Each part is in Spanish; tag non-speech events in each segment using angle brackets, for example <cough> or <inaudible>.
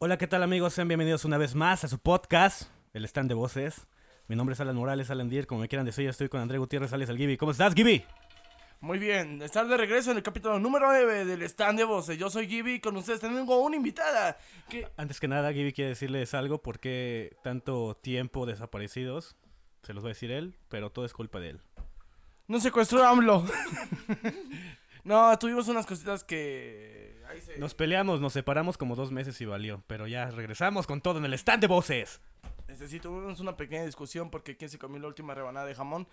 Hola, ¿qué tal amigos? Sean bienvenidos una vez más a su podcast, El Stand de Voces. Mi nombre es Alan Morales, Alan Dier, como me quieran decir, estoy con André Gutiérrez, alias el Gibi. ¿Cómo estás, Gibi? Muy bien, estar de regreso en el capítulo número 9 del stand de voces. Yo soy Gibby y con ustedes tengo una invitada. Que... Antes que nada, Gibi quiere decirles algo, ¿por qué tanto tiempo desaparecidos? Se los va a decir él, pero todo es culpa de él. No secuestró a AMLO. <laughs> no, tuvimos unas cositas que... Ahí se... Nos peleamos, nos separamos como dos meses y valió, pero ya regresamos con todo en el stand de voces. Tuvimos una pequeña discusión porque quién se comió la última rebanada de jamón.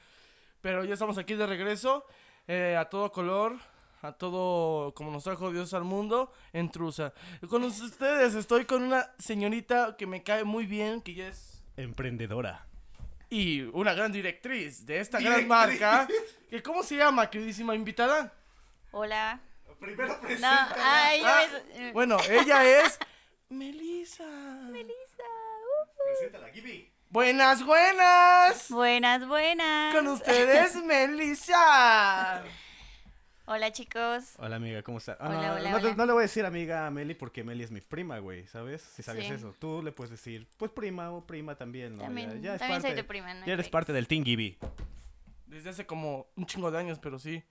Pero ya estamos aquí de regreso. Eh, a todo color, a todo como nos trajo Dios al mundo, en Trusa. Con ustedes estoy con una señorita que me cae muy bien, que ya es... Emprendedora. Y una gran directriz de esta gran marca. Que, ¿Cómo se llama, queridísima invitada? Hola. Primero No, ay, yo Ah, me- Bueno, ella es... <laughs> Melissa. Melissa. uh. Preséntala, Gibi. Buenas, buenas. Buenas, buenas. Con ustedes, <laughs> Melissa. Hola, chicos. Hola amiga, ¿cómo estás? Ah, Hola, no, hola, no, hola. no le voy a decir amiga a Meli porque Meli es mi prima, güey, ¿sabes? Si sabías Sí. eso. Tú le puedes decir, pues prima o prima también, ¿no? También, ya, ya es también parte, soy tu prima, ¿no? Ya eres parte del Team Gibi. Desde hace como un chingo de años, pero sí.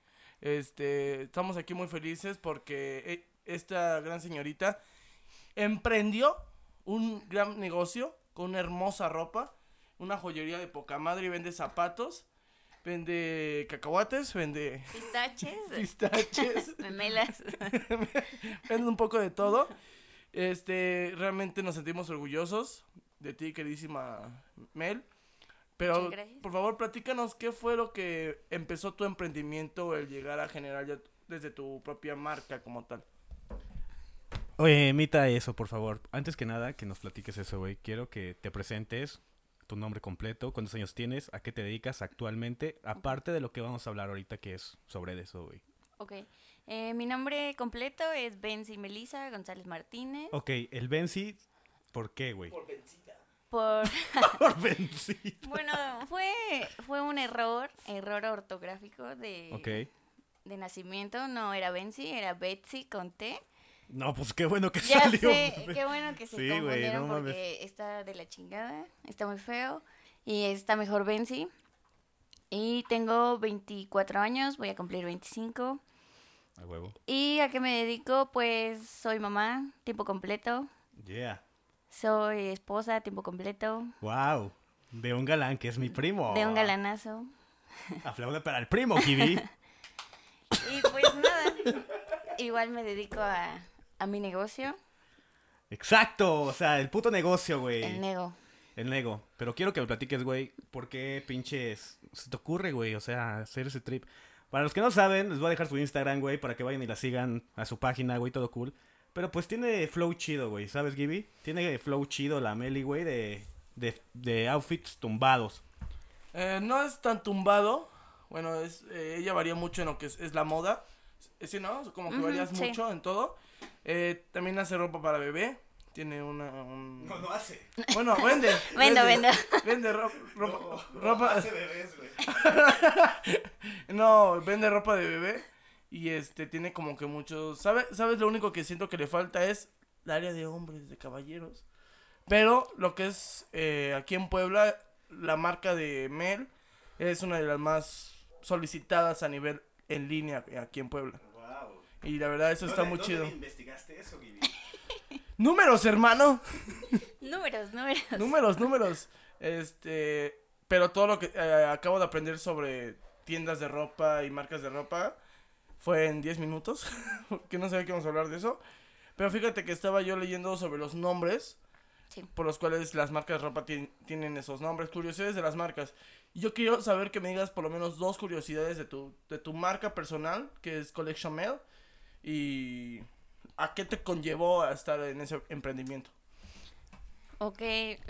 Este, estamos aquí muy felices porque eh, esta gran señorita emprendió un gran negocio con una hermosa ropa, una joyería de poca madre y vende zapatos, vende cacahuates, vende Pistaches. <laughs> pistaches, <laughs> Memelas. <laughs> vende un poco de todo. Este, realmente nos sentimos orgullosos de ti, queridísima Mel. Pero, por favor, platícanos qué fue lo que empezó tu emprendimiento, el llegar a generar ya desde tu propia marca como tal. Oye, imita eso, por favor. Antes que nada, que nos platiques eso, güey. Quiero que te presentes, tu nombre completo, cuántos años tienes, a qué te dedicas actualmente, aparte de lo que vamos a hablar ahorita, que es sobre eso, güey. Ok. Eh, mi nombre completo es Benzi Melissa González Martínez. Ok, el Benzi, ¿por qué, güey? Por... Por <laughs> <laughs> Benzi. Bueno, fue, fue un error, error ortográfico de, de nacimiento. No era Benzi, era Betsy con T. No, pues qué bueno que Ya salió. sé, qué bueno que se Sí, confundieron no mames. porque está de la chingada, está muy feo y está mejor Benzi. Y tengo 24 años, voy a cumplir 25. A huevo. ¿Y a qué me dedico? Pues soy mamá, tiempo completo. Yeah. Soy esposa, tiempo completo. Wow. De un galán que es mi primo. De un galanazo. <laughs> Aplaude para el primo, Kibi. <laughs> Y pues nada, igual me dedico a, a mi negocio, Exacto. O sea, el puto negocio, güey. el nego. El nego. Pero quiero que me platiques, güey, por qué pinches se te ocurre, güey, o sea, hacer ese trip. Para los que no saben, les voy a dejar su Instagram, güey, para que vayan y la sigan a su página, güey, todo cool. Pero pues tiene flow chido, güey, ¿sabes, Gibby? Tiene flow chido la Meli, güey, de, de, de outfits tumbados. Eh, no es tan tumbado. Bueno, es, eh, ella varía mucho en lo que es, es la moda. Eh, Sí, ¿no? Como que Ujú, varías sí. mucho en todo. Eh, también hace ropa para bebé. Tiene una... un- hace. Bueno, vende. <laughs> Vendo, vende, vendo. Vende ro- ropa. ropa- bebés, güey. <laughs> no, vende ropa de bebé. Y este, tiene como que muchos... ¿sabe- ¿Sabes? Lo único que siento que le falta es el área de hombres, de caballeros. Pero lo que es eh, aquí en Puebla, la marca de Mel es una de las más solicitadas a nivel en línea aquí en Puebla. Wow. Y la verdad, eso está muy chido. investigaste eso, Gibby? <laughs> Números, hermano. Números, números. números, números. Este, pero todo lo que eh, acabo de aprender sobre tiendas de ropa y marcas de ropa fue en 10 minutos, <laughs> que no sabía que íbamos a hablar de eso. Pero fíjate que estaba yo leyendo sobre los nombres Sí. por los cuales las marcas de ropa tien- tienen esos nombres, curiosidades de las marcas. Y yo quiero saber que me digas por lo menos dos curiosidades de tu, de tu marca personal, que es Collection Mail, y a qué te conllevó a estar en ese emprendimiento. Ok,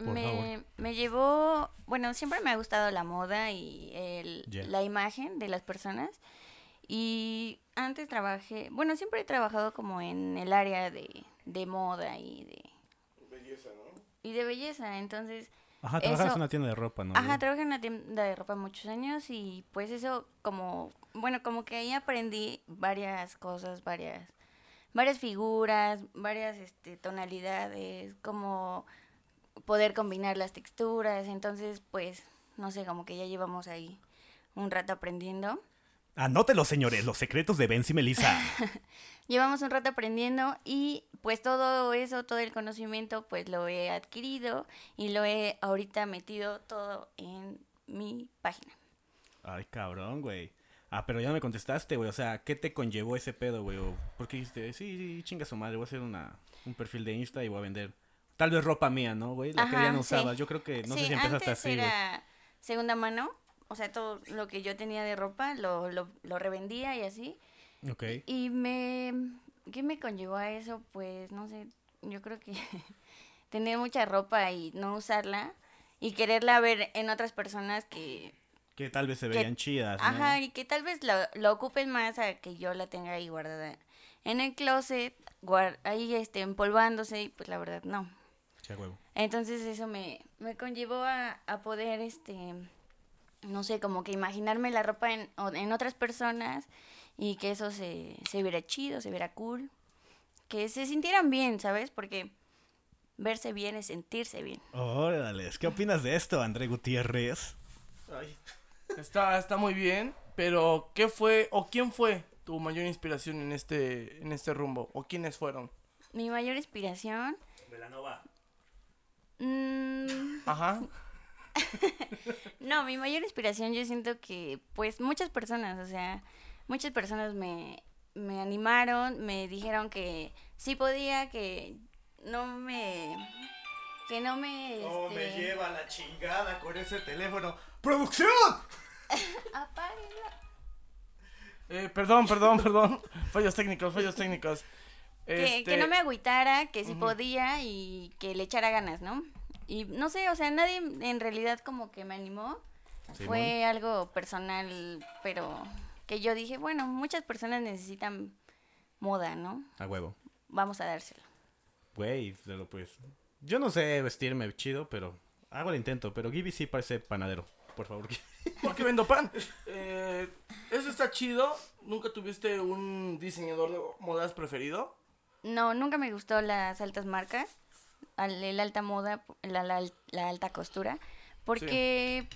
me, me llevó, bueno, siempre me ha gustado la moda y el, Ya. la imagen de las personas. Y antes trabajé, bueno, siempre he trabajado como en el área de, de moda y de, Belleza, ¿no? y de belleza. Entonces, Ajá, trabajas Eso- en una tienda de ropa, ¿no? Ajá, trabajé en una tienda de ropa muchos años y pues eso como, bueno, como que ahí aprendí varias cosas, varias varias figuras, varias este, tonalidades, como poder combinar las texturas. Entonces, pues, no sé, como que ya llevamos ahí un rato aprendiendo. Anótelo, señores, los secretos de Benzi Melissa. <laughs> Llevamos un rato aprendiendo y pues todo eso, todo el conocimiento, pues lo he adquirido y lo he ahorita metido todo en mi página. Ay, cabrón, güey. Ah, pero ya no me contestaste, güey. O sea, ¿qué te conllevó ese pedo, güey? ¿O ¿Por qué dijiste, sí, sí, chinga su madre, voy a hacer una, un perfil de Insta y voy a vender tal vez ropa mía, ¿no, güey? La que ya no sí. usabas. Yo creo que, no sé si empezaste antes así, güey. era segunda mano, o sea, todo lo que yo tenía de ropa lo, lo, lo revendía y así. Ok. Y me... ¿Qué me conllevó a eso? Pues, no sé, yo creo que <laughs> tener mucha ropa y no usarla y quererla ver en otras personas que... Que tal vez se que- veían chidas, ¿no? Ajá, y que tal vez lo, lo ocupen más a que yo la tenga ahí guardada en el closet, guar- ahí este, empolvándose y pues la verdad no. Sí, huevo. Entonces eso me, me conllevó a, a poder, este, no sé, como que imaginarme la ropa en, o- en otras personas y que eso se, se viera chido, se viera cool, que se sintieran bien, ¿sabes? Porque verse bien es sentirse bien. Órale, ¿qué opinas de esto, André Gutiérrez? Está, está muy bien, pero ¿qué fue o quién fue tu mayor inspiración en este, en este rumbo? ¿O quiénes fueron? Mi mayor inspiración... Velanova. mm, Ajá. <laughs> No, mi mayor inspiración yo siento que pues muchas personas, o sea, muchas personas me, me animaron, me dijeron que sí podía, que no me... Que no me... este, la chingada con ese teléfono. ¡Producción! <laughs> apáguenlo. Eh, perdón, perdón, perdón. Fallos técnicos, fallos técnicos. Que, Este, que no me agüitara, que sí podía y que le echara ganas, ¿no? Y no sé, o sea, nadie en realidad como que me animó. Fue algo personal, pero que yo dije, bueno, muchas personas necesitan moda, ¿no? A huevo. Vamos a dárselo. Güey, pero pues. Yo no sé vestirme chido, pero hago el intento. Pero Gibby sí parece panadero. Por favor. <laughs> ¿Por qué vendo pan? Eh, eso está chido. ¿Nunca tuviste un diseñador de modas preferido? No, nunca me gustó las altas marcas, el alta moda, la, la, la alta costura, porque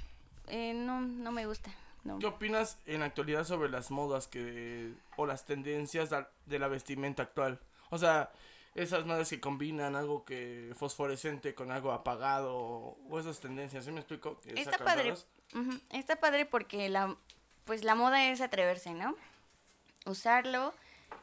eh, no, no me gusta. No. ¿Qué opinas en la actualidad sobre las modas que o las tendencias de la vestimenta actual? O sea, esas modas que combinan algo que fosforescente con algo apagado o esas tendencias, ¿sí me explico? Que Está padre. Está padre porque la, pues la moda es atreverse, ¿no? Usarlo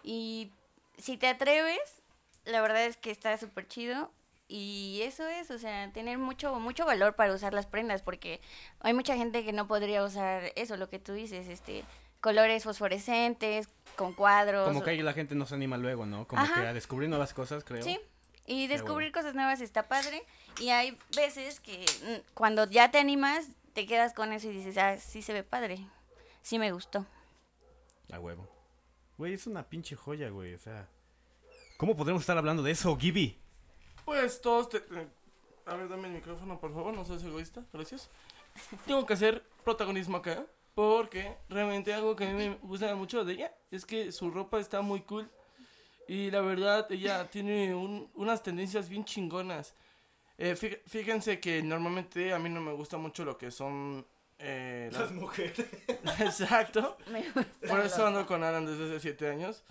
y si te atreves, la verdad es que está súper chido y eso es, o sea, tener mucho mucho valor para usar las prendas porque hay mucha gente que no podría usar eso, lo que tú dices, este colores fosforescentes con cuadros. Como que ahí la gente no se anima luego, ¿no? Como Ajá. que a descubrir nuevas cosas, creo. Sí, y descubrir cosas nuevas está padre. Y hay veces que mm, cuando ya te animas, te quedas con eso y dices, ah, sí se ve padre. Sí me gustó. A huevo. Güey, es una pinche joya, güey. O sea. ¿Cómo podremos estar hablando de eso, Gibby? Pues todos te... eh, A ver, dame el micrófono, por favor, no seas egoísta, gracias. Tengo que hacer protagonismo acá, porque realmente algo que a mí me gusta mucho de ella es que su ropa está muy cool. Y la verdad, ella tiene un- unas tendencias bien chingonas. Eh, fí- fíjense que normalmente a mí no me gusta mucho lo que son... eh, las- mujeres. <laughs> Exacto. Por eso ando con Alan desde hace siete años.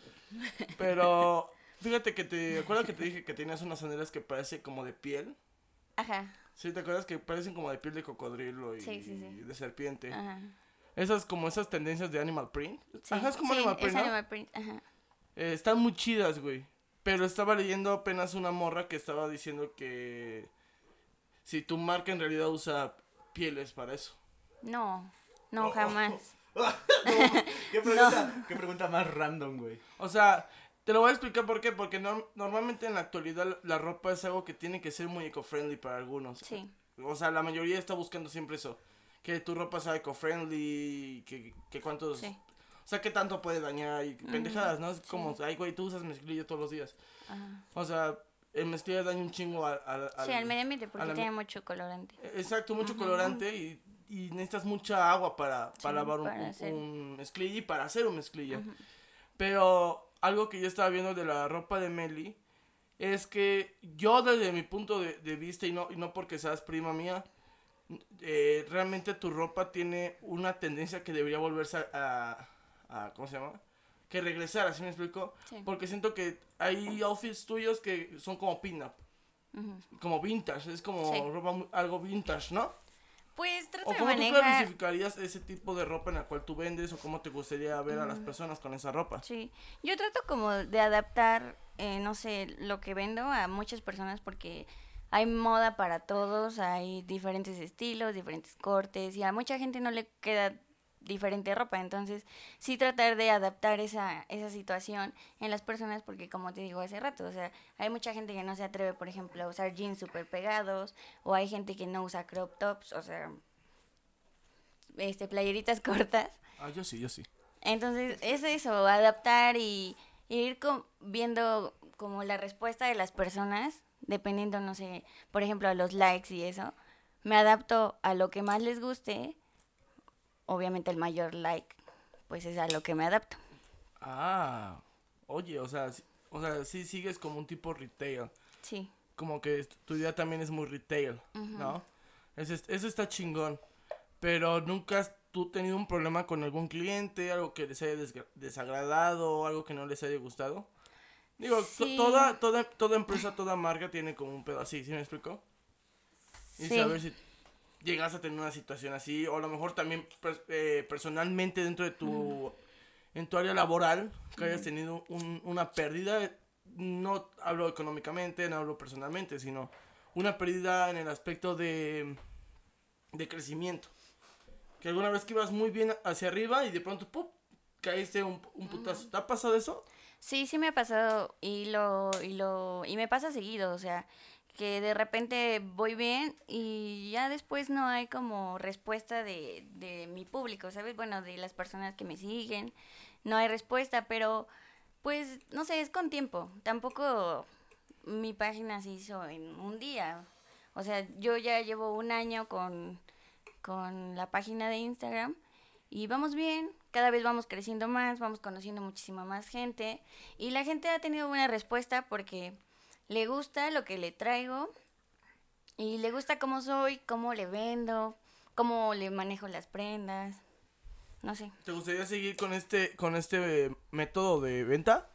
Pero fíjate que te acuerdas que te dije que tenías unas sandalias que parecen como de piel. Ajá, Sí, ¿te acuerdas que parecen como de piel de cocodrilo y Sí, sí, sí. de serpiente? ajá. Esas como esas tendencias de animal print. Sí, Ajá, es como sí, animal print, es ¿no? animal print, ajá. Eh, están muy chidas, güey. Pero estaba leyendo apenas una morra que estaba diciendo que si tu marca en realidad usa pieles para eso. No, no, jamás. <laughs> ¿Qué, pregunta, <laughs> ¿Qué pregunta más random, güey? O sea, te lo voy a explicar por qué. Porque norm- normalmente en la actualidad la ropa es algo que tiene que ser muy eco-friendly para algunos. Sí, O sea, la mayoría está buscando siempre eso. Que tu ropa sea eco-friendly, que, que cuántos... sí. O sea, que tanto puede dañar y pendejadas, ¿no? Es como, ay, güey, tú usas mezclilla todos los días. Ajá. O sea, el mezclilla daña un chingo al... al- Sí, al medio ambiente porque la- tiene mucho colorante. Exacto, mucho colorante y, y necesitas mucha agua para, para Sí, lavar un, para un- hacer. un mezclilla y para hacer un mezclilla. Pero algo que yo estaba viendo de la ropa de Meli es que yo desde mi punto de, de vista y no, y no porque seas prima mía, eh, realmente tu ropa tiene una tendencia que debería volverse a, a, a- ¿cómo se llama? Que regresar, ¿así me explico? Sí. Porque siento que hay outfits tuyos que son como pin-up, como vintage, es como Sí. ropa algo vintage, ¿no? Pues trato ¿O de cómo tú manejar. clasificarías ese tipo de ropa en la cual tú vendes o cómo te gustaría ver a las personas con esa ropa? Sí, yo trato como de adaptar, eh, no sé, lo que vendo a muchas personas porque hay moda para todos, hay diferentes estilos, diferentes cortes y a mucha gente no le queda diferente ropa, entonces sí tratar de adaptar esa, esa situación en las personas porque como te digo hace rato, o sea, hay mucha gente que no se atreve, por ejemplo, a usar jeans súper pegados o hay gente que no usa crop tops, o sea, este, playeritas <laughs> cortas. Ah, yo sí, yo sí. Entonces, es eso, adaptar y, y ir co- viendo como la respuesta de las personas, dependiendo, no sé, por ejemplo, a los likes y eso. Me adapto a lo que más les guste. Obviamente el mayor like, pues es a lo que me adapto. Ah, oye, o sea, o sea, sí sigues como un tipo retail. Sí. Como que tu idea también es muy retail, ¿no? Eso, es- eso está chingón. Pero nunca has tú tenido un problema con algún cliente, algo que les haya desagradado, algo que no les haya gustado. Digo, Sí. toda, toda, toda empresa, toda marca tiene como un pedo así, ¿sí me explico? Y Sí. saber si llegas a tener una situación así, o a lo mejor también pers- eh, personalmente dentro de tu, en tu área laboral, que hayas tenido un- una pérdida, no hablo económicamente, no hablo personalmente, sino una pérdida en el aspecto de, de crecimiento. Que alguna vez que ibas muy bien hacia arriba y de pronto, ¡pum! caíste un, un putazo. ¿Te ha pasado eso? Sí, sí me ha pasado y lo, y lo, y me pasa seguido, o sea, que de repente voy bien y ya después no hay como respuesta de, de mi público, ¿sabes? Bueno, de las personas que me siguen, no hay respuesta, pero pues, no sé, es con tiempo. Tampoco mi página se hizo en un día. O sea, yo ya llevo un año con, con la página de Instagram y vamos bien, cada vez vamos creciendo más, vamos conociendo muchísima más gente y la gente ha tenido buena respuesta porque le gusta lo que le traigo y le gusta cómo soy, cómo le vendo, cómo le manejo las prendas, no sé. ¿Te gustaría seguir con este, con este eh, método de venta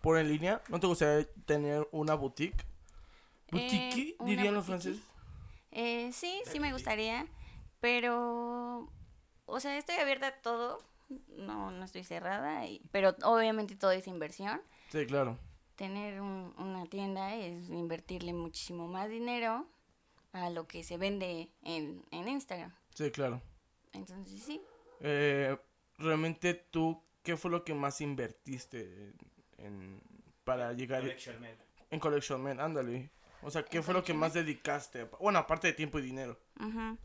por en línea? ¿No te gustaría tener una boutique? ¿Boutique? Eh, una dirían los franceses. Eh, sí, sí me gustaría, pero, o sea, estoy abierta a todo, no, no estoy cerrada, y- pero obviamente todo es inversión. Sí, claro. Tener un- una tienda es invertirle muchísimo más dinero a lo que se vende en, en Instagram. Sí, claro. Entonces sí, Eh, realmente tú, ¿qué fue lo que más invertiste en, en- para llegar en Collection Man? Ándale. O sea, ¿qué ¿En fue lo que Collection más dedicaste? Bueno, aparte de tiempo y dinero. ujú,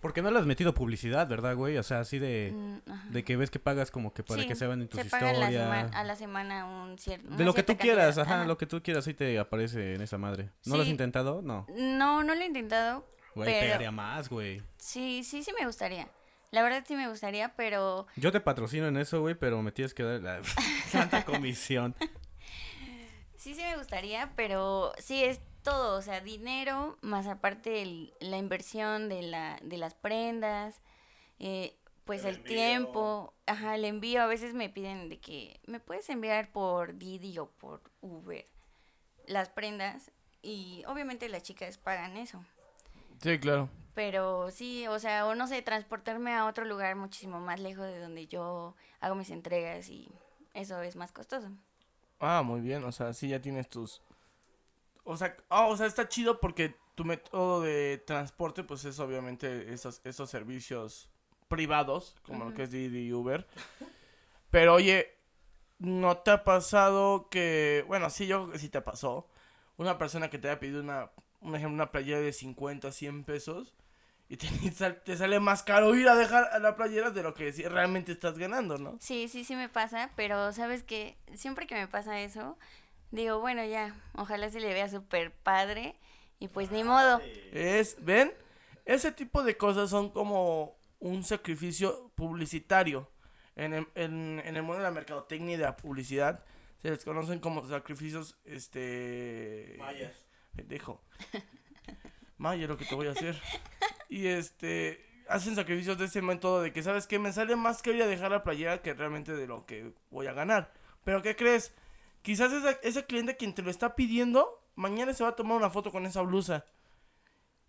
Porque no le has metido publicidad, ¿verdad, güey? O sea, así de, mm, de que ves que pagas como que para Sí, que se vean en tus se paga a la, historias. a la semana un cierto... De lo que tú quieras, ajá, lo que tú quieras, ahí te aparece en esa madre. ¿No lo has intentado? No. No, no lo he intentado, Güey, Pero- pegaría más, güey. sí, sí, sí me gustaría. La verdad sí me gustaría, pero Yo te patrocino en eso, güey, pero me tienes que dar la <laughs> santa comisión. <laughs> Sí, sí me gustaría, pero sí es todo, o sea, dinero, más aparte el- la inversión de, la, de las prendas, eh, pues el, tiempo, ajá, el envío, a veces me piden de que me puedes enviar por Didi o por Uber las prendas y obviamente las chicas pagan eso. Sí, claro. Pero sí, o sea, o no sé, transportarme a otro lugar muchísimo más lejos de donde yo hago mis entregas y eso es más costoso. Ah, muy bien. O sea, sí ya tienes tus... O sea, ah, o sea, está chido porque tu método de transporte, pues es obviamente esos, esos servicios privados, como lo que es Didi y Uber. Pero oye, ¿no te ha pasado que, bueno, sí, yo creo que sí te pasó, una persona que te haya pedido una, un ejemplo, una playera de 50, 100 pesos y <laughs> te, sale más caro ir a dejar a la playera de lo que realmente estás ganando, ¿no? Sí, sí, sí me pasa, pero sabes que siempre que me pasa eso, digo, bueno, ya, ojalá se le vea súper padre y pues ni modo. Es, ¿ven? Ese tipo de cosas son como un sacrificio publicitario. En el, en, en el mundo de la mercadotecnia y de la publicidad, Se les conocen como sacrificios, este... Mayas. Pendejo. <laughs> Maya lo que te voy a hacer. Y este... Hacen sacrificios de ese método de que, ¿sabes qué? Me sale más que ir a dejar la playera que realmente de lo que voy a ganar. Pero ¿qué crees? Quizás esa, ese cliente quien te lo está pidiendo, mañana se va a tomar una foto con esa blusa.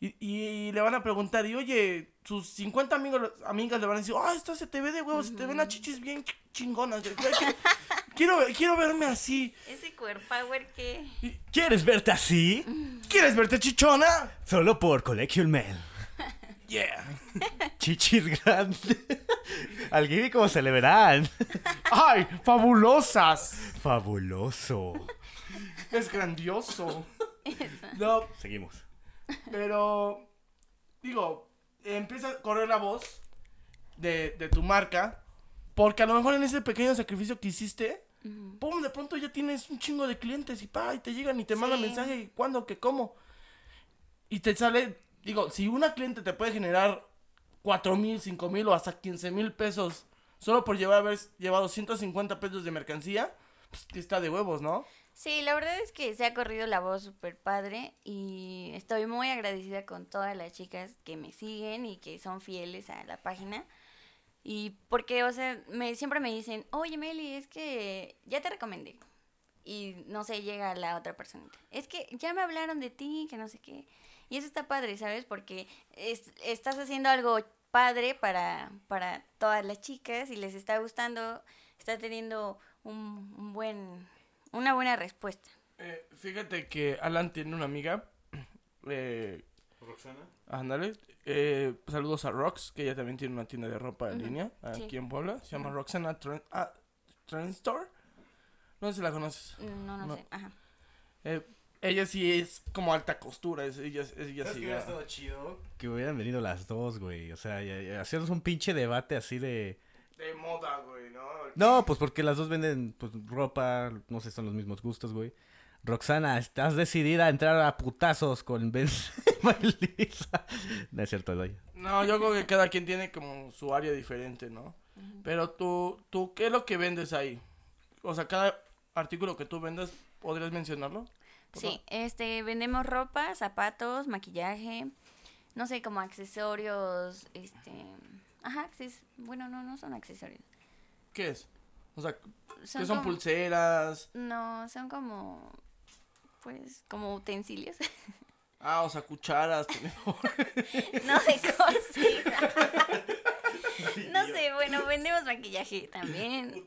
Y, y le van a preguntar, y oye, sus 50 amigos, amigas le van a decir, ah, esta se te ve de huevos, se te ven las chichis bien ch- chingonas. quiero, quiero verme así. Ese power que... ¿Quieres verte así? ¿Quieres verte chichona? Solo por Collection Mail. Yeah. <laughs> Chichis grandes. Al Gibi como se le verán. <laughs> ¡Ay, fabulosas! Fabuloso. Es grandioso. No, Seguimos. pero, digo, empieza a correr la voz de, de tu marca, porque a lo mejor en ese pequeño sacrificio que hiciste, pum, de pronto ya tienes un chingo de clientes y pa, y te llegan y te mandan Sí. mensaje, ¿cuándo, qué, cómo? Y te sale, digo, si una cliente te puede generar cuatro mil, cinco mil o hasta 15 mil pesos solo por llevar, haber llevado 150 pesos de mercancía, pues está de huevos, ¿no? Sí, la verdad es que se ha corrido la voz súper padre y estoy muy agradecida con todas las chicas que me siguen y que son fieles a la página. Y porque, o sea, me, siempre me dicen, oye Meli, es que ya te recomendé. Y no sé, llega la otra persona. Es que ya me hablaron de ti, que no sé qué. Y eso está padre, ¿sabes? Porque es- estás haciendo algo padre para, para todas las chicas y les está gustando, está teniendo un, un buen, una buena respuesta. Eh, fíjate que Alan tiene una amiga. <clears throat> Eh, ¿Roxana? ándale. eh, saludos a Rox, que ella también tiene una tienda de ropa en línea aquí sí. en Puebla. Se llama Roxana Trend, ah, Trend Store. No sé si la conoces. No, no, No. sé. Ajá. Ella sí es como alta costura. Es, ella, es- ella ¿Sabes sí. qué hubiera estado chido? Que hubieran venido las dos, güey. O sea, ya- ya hacernos un pinche debate así de... De moda, güey, ¿no? No, pues porque las dos venden pues, ropa, no sé, son los mismos gustos, güey. Roxana, ¿estás decidida a entrar a putazos con Ben? <laughs> No es cierto, doy. No, yo creo que cada quien tiene como su área diferente, ¿no? Pero tú, tú, ¿qué es lo que vendes ahí? O sea, cada artículo que tú vendes, ¿podrías mencionarlo? Por Sí, este, vendemos ropa, zapatos, maquillaje, no sé, como accesorios, este, ajá, acces- bueno, no, no son accesorios. ¿Qué es? O sea, Son ¿qué son como- pulseras? No, son como, pues, como utensilios. <laughs> Ah, o sea, cucharas, <laughs> no de cocina. <laughs> no sé, bueno, vendemos maquillaje también,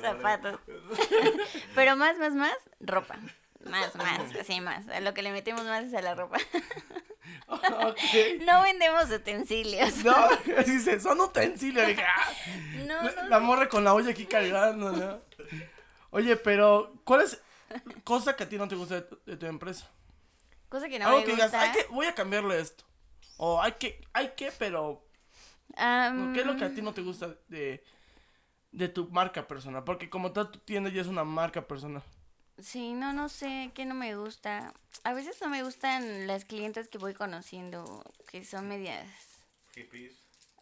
zapatos. <laughs> Pero más, más, más, ropa. Más, más, así más. A lo que le metemos más es a la ropa. <laughs> No vendemos utensilios. No, <laughs> dice, son utensilios. Dije, ah, No, la, no. la morra con la olla aquí cargando, ¿no? Oye, pero, ¿cuál es cosa que a ti no te gusta de tu, de tu empresa? Cosa que no Algo me que digas, gusta. hay que, voy a cambiarle esto. O hay que, hay que, pero, ¿qué es lo que a ti no te gusta de, de tu marca personal? Porque como tal, tu tienda ya es una marca personal. Sí, no, no sé, que no me gusta. A veces no me gustan las clientes que voy conociendo, que son medias,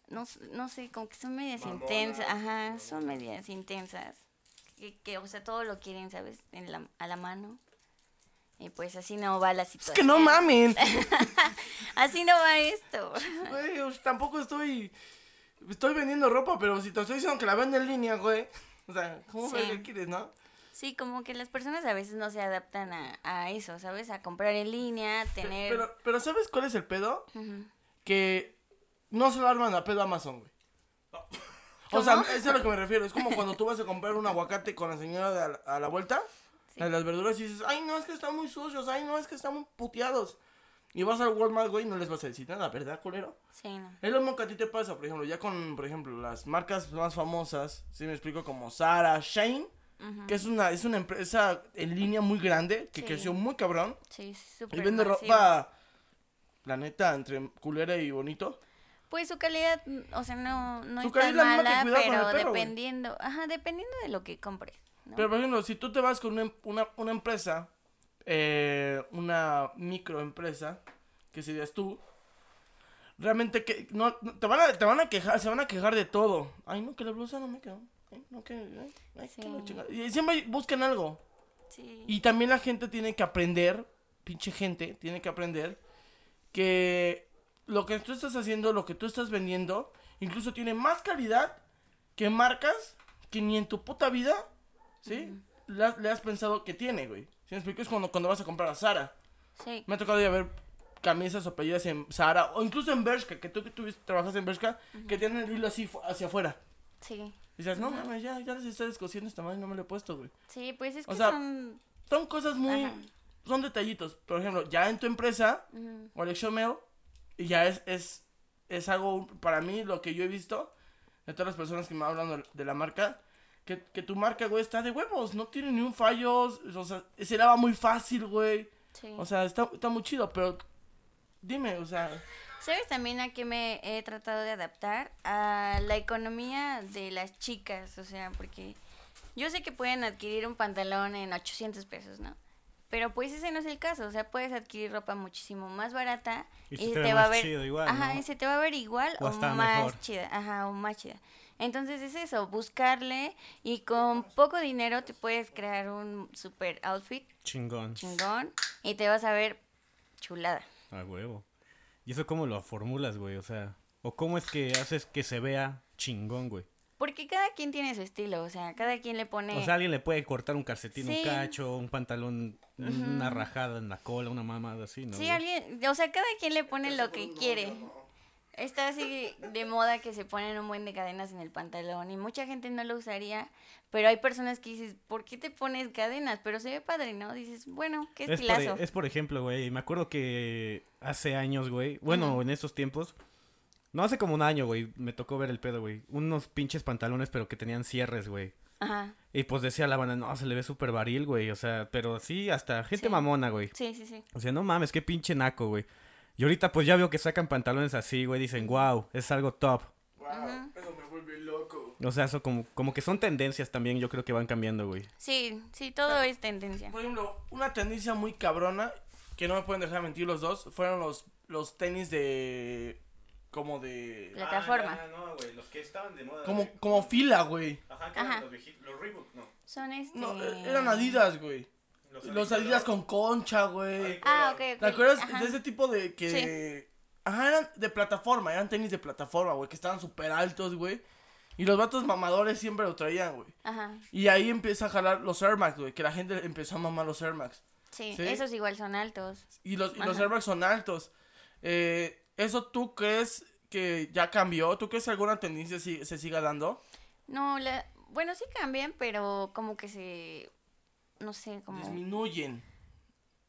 no, s- no sé, como que son medias intensas, ajá, son medias intensas. Que, que, o sea, todo lo quieren, ¿sabes? En la, a la mano. Y pues así no va la Es situación. que no mamen. <laughs> Así no va esto. Güey, tampoco estoy. Estoy vendiendo ropa, pero si te estoy diciendo que la vendo en línea, güey. O sea, ¿cómo Sí. verga quieres, no? Sí, como que las personas a veces no se adaptan a, a eso, ¿sabes? A comprar en línea, tener... Pero, pero ¿sabes cuál es el pedo? Que no se lo arman a pedo Amazon, güey. <laughs> O sea, eso es a lo que me refiero. Es como cuando tú vas a comprar un aguacate con la señora de a, la- a la vuelta, Sí. de las verduras, y dices, ay, no, es que están muy sucios, ay, no, es que están muy puteados. Y vas al Walmart, güey, y no les vas a decir nada, ¿verdad, culero? Sí, no. Es lo mismo que a ti te pasa, por ejemplo, ya con, por ejemplo, las marcas más famosas, si me explico, como Zara, Shane, que es una, es una empresa en línea muy grande, que Sí. creció muy cabrón, Sí, y súper vende masivo. ropa, la neta, entre culera y bonito. Pues su calidad, o sea, no, no Su es tan mala, pero perro, dependiendo, ajá, dependiendo de lo que compres, ¿no? Pero, por ejemplo, si tú te vas con una, em- una, una empresa, eh, una microempresa, que serías tú, realmente que no, te, van a, te van a quejar, se van a quejar de todo. Ay, no, que la blusa no me quedó. Ay, no, que, ay, ay, Sí. que. Y siempre buscan algo. Sí. Y también la gente tiene que aprender, pinche gente, tiene que aprender que lo que tú estás haciendo, lo que tú estás vendiendo, incluso tiene más calidad que marcas que ni en tu puta vida, ¿sí? le, has, le has pensado que tiene, güey. Si me explico, es cuando, cuando vas a comprar a Zara. Sí. Me ha tocado ya ver camisas o apellidas en Zara, o incluso en Bershka, que tú que tuviste, trabajas en Bershka, que tienen el hilo así hacia afuera. Sí. Y dices, no mames, ya, ya les está descosiendo esta madre, no me lo he puesto, güey. Sí, pues es O que sea, son... Son cosas muy. Ajá. Son detallitos. Por ejemplo, ya en tu empresa, Ujú. o Alex Mail, y ya es, es, es algo, para mí, lo que yo he visto de todas las personas que me hablan de la marca, que, que tu marca, güey, está de huevos, no tiene ni un fallo, o sea, se lava muy fácil, güey. Sí. O sea, está, está muy chido, pero dime, o sea, ¿Sabes también a qué me he tratado de adaptar? A la economía de las chicas, o sea, porque yo sé que pueden adquirir un pantalón en 800 pesos, ¿no? Pero pues ese no es el caso, o sea, puedes adquirir ropa muchísimo más barata Y se te va a ver chido igual, ajá, ¿no? y se te va a ver igual O más mejor. chida, ajá, o más chida. Entonces es eso, buscarle y con poco dinero te puedes crear un super outfit Chingón. chingón y te vas a ver chulada. A huevo. ¿Y eso cómo lo formulas, güey? O sea, ¿o cómo es que haces que se vea chingón, güey? Porque cada quien tiene su estilo, o sea, cada quien le pone... O sea, alguien le puede cortar un calcetín, un cacho, un pantalón, una rajada en la cola, una mamada así, ¿no? sí, alguien, o sea, cada quien le pone lo que quiere. Está así de moda que se ponen un buen de cadenas en el pantalón y mucha gente no lo usaría, pero hay personas que dices, ¿por qué te pones cadenas? Pero se ve padre, ¿no? Dices, bueno, qué Es por, estilazo. es por ejemplo, güey, me acuerdo que hace años, güey, bueno, en esos tiempos, no hace como un año, güey, me tocó ver el pedo, güey, unos pinches pantalones, pero que tenían cierres, güey. Ajá, Y pues decía la banda, no, se le ve súper varil, güey, o sea, pero sí, hasta gente Sí. mamona, güey. sí, sí, sí. O sea, no mames, qué pinche naco, güey. Y ahorita pues ya veo que sacan pantalones así, güey, dicen, wow, es algo top. wow, eso me vuelve loco. O sea, eso como, como que son tendencias también, yo creo que van cambiando, güey. Sí, sí, todo es tendencia. Por ejemplo, una tendencia muy cabrona, que no me pueden dejar mentir los dos, fueron los, los tenis de... como de... Plataforma. Ah, no, güey, los que estaban de moda. Como, como fila, güey. Ajá, que eran los viejitos, los Reebok, no. Son este... No, eran Adidas, güey. Los Adidas con concha, güey. Ah, ok, ok. ¿Te acuerdas Ajá. de ese tipo de que... Ajá, eran de plataforma, eran tenis de plataforma, güey, que estaban súper altos, güey. Y los vatos mamadores siempre lo traían, güey. Ajá, Y ahí empieza a jalar los Air Max, güey, que la gente empezó a mamar los Air Max. sí, ¿Sí? esos igual son altos. Y los, y los. Air Max son altos. Eh, ¿Eso tú crees que ya cambió? ¿Tú crees que alguna tendencia si- se siga dando? No, la... bueno, sí cambian, pero como que se... No sé, como... Disminuyen.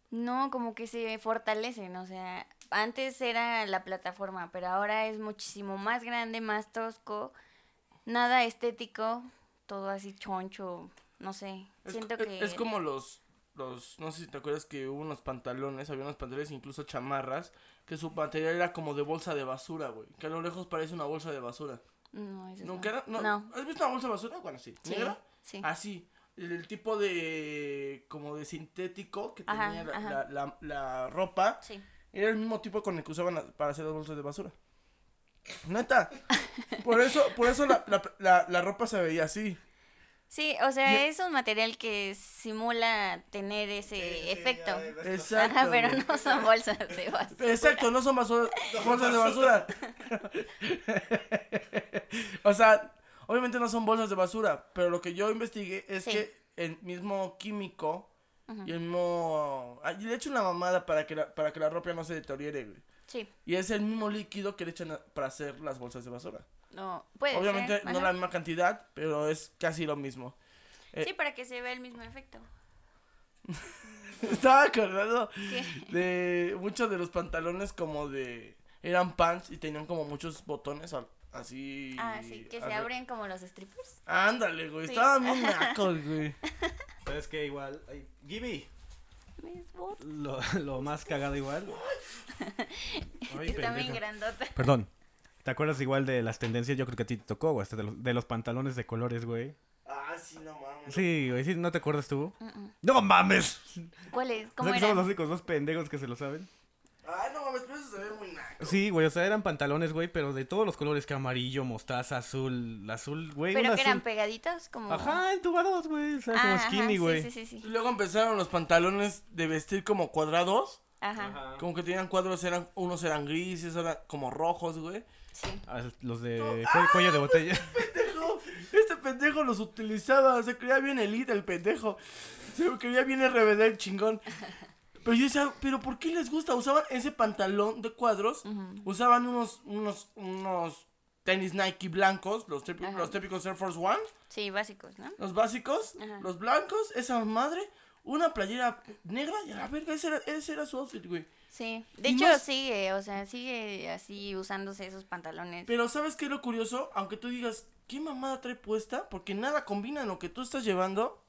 No, como que se fortalecen, o sea, antes era la plataforma, pero ahora es muchísimo más grande, más tosco, nada estético, todo así choncho, no sé, Es, siento es- que... es como los, los, no sé si te acuerdas que hubo unos pantalones, había unos pantalones, incluso chamarras, que su material era como de bolsa de basura, güey. Que a lo lejos parece una bolsa de basura. No, esos ¿Nunca no. era? No. No, ¿Has visto una bolsa de basura? Bueno, sí. ¿Negra? sí. Así. El, el tipo de, como de sintético que Ajá, tenía la, la, la- la ropa. Sí. Era el mismo tipo con el que usaban para hacer las bolsas de basura. Neta. Por eso, por eso la, la ropa se veía así. Sí, o sea, Y- es un material que simula tener ese efecto. Exacto. Ajá, pero no son bolsas de basura. Exacto, no son basura, <laughs> bolsas de basura. <laughs> o sea, obviamente no son bolsas de basura, pero lo que yo investigué es Sí. que el mismo químico y el mismo... ah, y le echan una mamada para que la, para que la ropa no se deteriore, güey. Sí, Y es el mismo líquido que le echan para hacer las bolsas de basura. No, puede Obviamente ser. no ajá. la misma cantidad, pero es casi lo mismo. eh, Sí, para que se vea el mismo efecto. <laughs> Estaba acordado ¿Qué? de muchos de los pantalones como de... Eran pants y tenían como muchos botones al- así... Ah, sí, que se abren como los strippers. Ándale, güey, Sí. estaban muy <laughs> nacos, güey. ¿Sabes qué? Igual, ay, botas. lo, lo más cagado igual. <laughs> Ay, Está bien grandota. Perdón. ¿Te acuerdas igual de las tendencias? Yo creo que a ti te tocó, güey, hasta de los, de los pantalones de colores, güey. Ah, sí, no mames. Sí, güey, ¿sí? ¿no te acuerdas tú? ¡No mames! ¿Cuál es? O ¿Cómo sea que somos los únicos dos pendejos que se lo saben. Ah, no mames, pero eso se ve muy naco. Sí, güey, o sea, eran pantalones, güey, pero de todos los colores, que amarillo, mostaza, azul, azul, güey. Pero que eran pegaditos, como... Ajá, entubados, güey, o sea, Ah, como skinny, güey. Sí, sí, sí. Y luego empezaron los pantalones de vestir como cuadrados. Ajá, Como que tenían cuadros, eran, unos eran grises, eran como rojos, güey. Sí. Ah, Los de cuello, cuello de botella. Pendejo, este pendejo los utilizaba, se creía bien elite el pendejo. Se creía bien RBD el chingón. Pero yo decía, ¿pero por qué les gusta? Usaban ese pantalón de cuadros, usaban unos, unos, unos tenis Nike blancos, los, típicos- los típicos Air Force One, Sí, básicos, ¿no? los básicos, Ajá. los blancos, esa madre, una playera negra y a la verga, ese era, ese era su outfit, güey. Sí. De Y hecho, más- sigue, o sea, sigue así usándose esos pantalones. Pero ¿sabes qué es lo curioso? Aunque tú digas, ¿qué mamada trae puesta? Porque nada combina lo que tú estás llevando.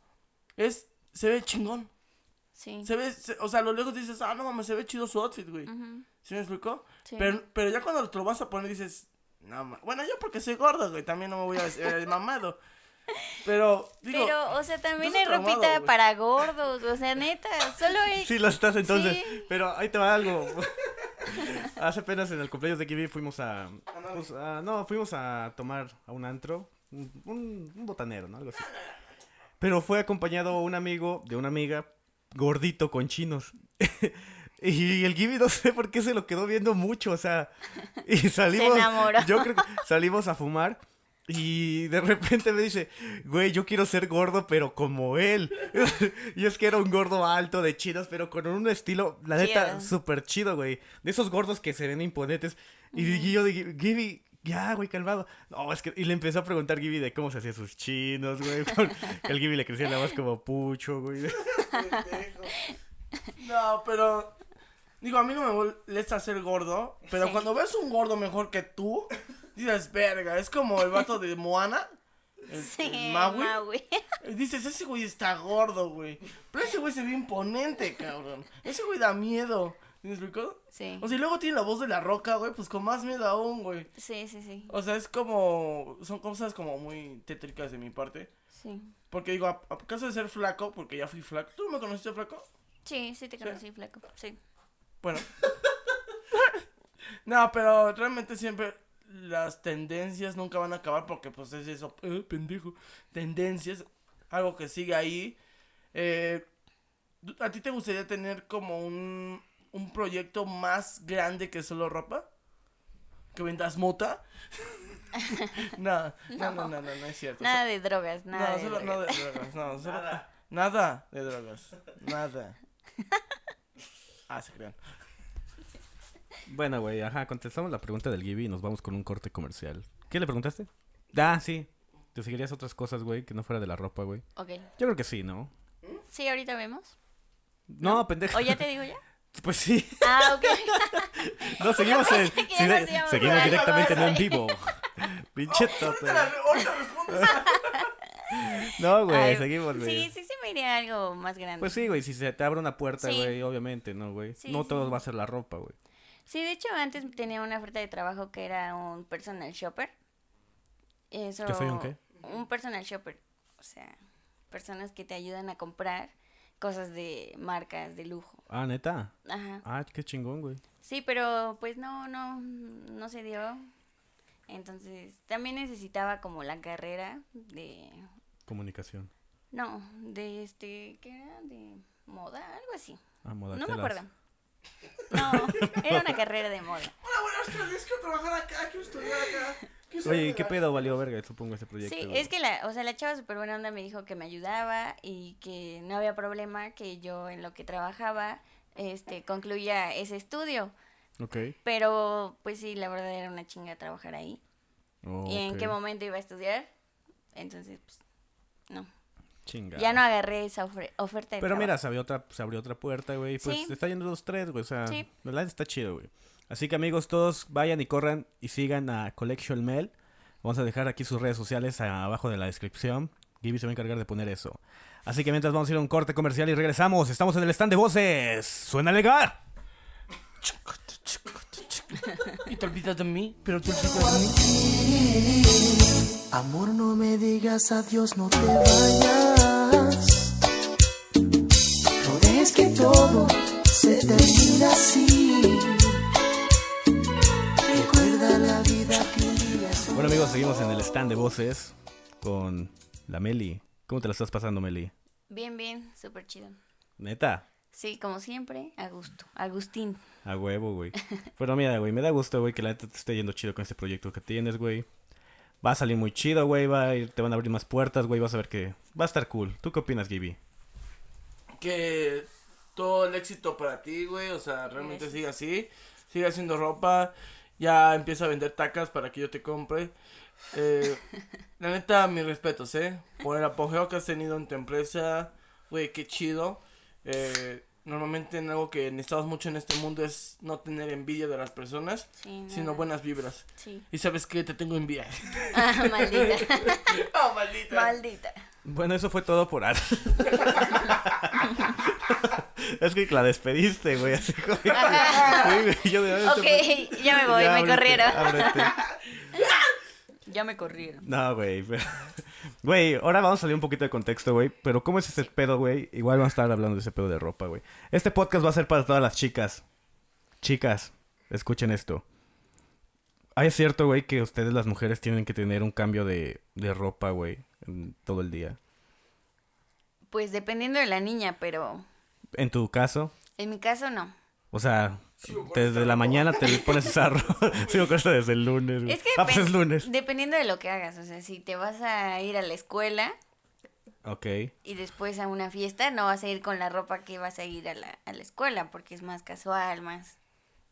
Es, se ve chingón. Sí. Se ve, se- o sea, a lo lejos dices, ah, no mames, se ve chido su outfit, güey. ¿Sí me explicó? sí. Pero, pero ya cuando te lo vas a poner dices, no ma-". Bueno, yo porque soy gordo, güey, también no me voy a ver <laughs> mamado. Pero, digo, Pero, o sea, también hay ropita para gordos, o sea, neta, solo hay... Sí, lo estás entonces. Sí. Pero ahí te va algo. <laughs> Hace apenas en el cumpleaños de Kiwi fuimos a, pues, a- No, fuimos a tomar a un antro. Un, botanero, ¿no? Algo así. Pero fue acompañado un amigo de una amiga gordito con chinos. <laughs> Y el Gibi no sé por qué se lo quedó viendo mucho, o sea, y salimos, enamoró. yo creo que salimos a fumar y de repente me dice, güey, yo quiero ser gordo pero como él. <laughs> y es que era un gordo alto de chinos, pero con un estilo, la neta, súper chido, güey. De esos gordos que se ven imponentes. Y yo dije, Gibi, ya, güey, calmado. No, es que, y le empezó a preguntar Gibi de cómo se hacía sus chinos, güey. <laughs> El Gibi le crecía la voz como pucho, güey. <laughs> no, pero, digo, a mí no me molesta ser gordo, pero Sí. cuando ves un gordo mejor que tú, dices, verga, es como el vato de Moana. <laughs> El, Sí, el Maui. Dices, ese güey está gordo, güey. Pero ese güey se ve imponente, cabrón. Ese güey da miedo. ¿Me explicó? Sí, O sea, y luego tiene la voz de la roca, güey, pues con más miedo aún, güey. sí, sí, sí, O sea, es como. Son cosas como muy tétricas de mi parte. sí. Porque digo, a, a caso de ser flaco, porque ya fui flaco. ¿Tú me conociste flaco? Sí, sí te conocí, flaco, sí. Bueno. <laughs> no, pero realmente siempre las tendencias nunca van a acabar porque pues es eso, eh, pendejo. Tendencias, algo que sigue ahí. Eh, ¿A ti te gustaría tener como un, un proyecto más grande que solo ropa? ¿Que vendas mota? <laughs> no, no, no, no, no, no es cierto. Nada de drogas, nada no, de solo, drogas. de drogas, no, solo- nada de drogas, nada. <laughs> Ah, se crean. Bueno, güey, ajá, contestamos la pregunta del Gibi y nos vamos con un corte comercial. ¿Qué le preguntaste? Ah, sí. ¿Te seguirías otras cosas, güey, que no fuera de la ropa, güey? Ok, Yo creo que sí, ¿no? sí, ahorita vemos. No, pendejo. ¿O ya te digo ya? <laughs> Pues sí. Ah, ok. <laughs> No, seguimos <laughs> en... sí, seguimos directamente en en vivo. Pinche. Ahorita, ahorita respondes. No, güey, seguimos, güey. Sí, sí, sí me iría a algo más grande. Pues sí, güey, si se te abre una puerta, Sí. güey, obviamente, ¿no, güey? Sí, no sí. todo va a ser la ropa, güey. Sí, de hecho antes tenía una oferta de trabajo que era un personal shopper. Eso, ¿Que soy un qué? Un personal shopper. O sea, personas que te ayudan a comprar cosas de marcas de lujo. Ah, neta. Ajá. Ah, qué chingón, güey. Sí, pero pues no, no, no se dio. Entonces, también necesitaba como la carrera de, Comunicación. no, de este, ¿qué era? De moda, algo así. Ah, No me acuerdo. No, era una carrera de moda. Hola, buenas tardes, quiero trabajar acá, quiero estudiar acá. Oye, ¿qué pedo valió verga, supongo, ese proyecto? Sí, es que la, o sea, la chava súper buena onda me dijo que me ayudaba y que no había problema, que yo en lo que trabajaba, este, concluía ese estudio. Ok. Pero, pues sí, la verdad era una chinga trabajar ahí. Oh, ¿Y en qué momento iba a estudiar? Entonces, pues, no. Chinga. Ya no agarré esa oferta de Pero trabajo. mira, se abrió otra, se abrió otra puerta, güey. y Pues Sí. está yendo los tres, güey. O sea, Sí. la verdad está chido, güey. Así que amigos, todos vayan y corran y sigan a Collection Mail. Vamos a dejar aquí sus redes sociales abajo de la descripción. Gibby se va a encargar de poner eso. Así que mientras vamos a ir a un corte comercial y regresamos, estamos en el stand de voces. ¡Suena legal! <laughs> Y te olvidas de mí, pero te olvidas de mí. Amor, no me digas adiós, no te vayas. No dejes que todo se termina así. Recuerda la vida que vivías. Bueno, amigos, seguimos en el stand de voces con la Meli. ¿Cómo te la estás pasando, Meli? Bien, bien, súper chido. ¿Neta? Sí, como siempre, a gusto. Agustín. A huevo, güey. bueno, mira, güey, me da gusto, güey, que la neta te esté yendo chido con este proyecto que tienes, güey Va a salir muy chido, güey, va a ir- te van a abrir más puertas, güey, vas a ver que va a estar cool. ¿Tú qué opinas, Gibi? Que todo el éxito para ti, güey. O sea, realmente Gracias. sigue así. Sigue haciendo ropa. Ya empieza a vender tacas para que yo te compre. Eh, <laughs> la neta, mis respetos, ¿eh? Por el apogeo que has tenido en tu empresa. Güey, qué chido. Eh, normalmente en algo que necesitamos mucho en este mundo es no tener envidia de las personas, Sí, sino nada. buenas vibras. Sí. Y sabes que te tengo envidia. <laughs> Ah, maldita. <laughs> ¡Oh, maldita! maldita. Bueno, eso fue todo por ahora. <laughs> es que la despediste, güey, así como... Yo de- Ok, ya me voy, Ya, me ábrete, corrieron. ábrete. Ya me corrieron. No, güey. <laughs> Güey, ahora vamos a salir un poquito de contexto, güey. Pero ¿cómo es ese pedo, güey? Igual vamos a estar hablando de ese pedo de ropa, güey. Este podcast va a ser para todas las chicas. Chicas, escuchen esto. Ah, es cierto, güey, que ustedes las mujeres tienen que tener un cambio de, de ropa, güey, todo el día. Pues dependiendo de la niña, pero En tu caso, en mi caso no. o sea, desde la mañana te pones esa ropa. Sigo con esto desde el lunes, güey. Es que ah, pues es lunes. dependiendo de lo que hagas, o sea, si te vas a ir a la escuela Ok. y después a una fiesta, no vas a ir con la ropa que vas a ir a la, a la escuela, porque es más casual, más,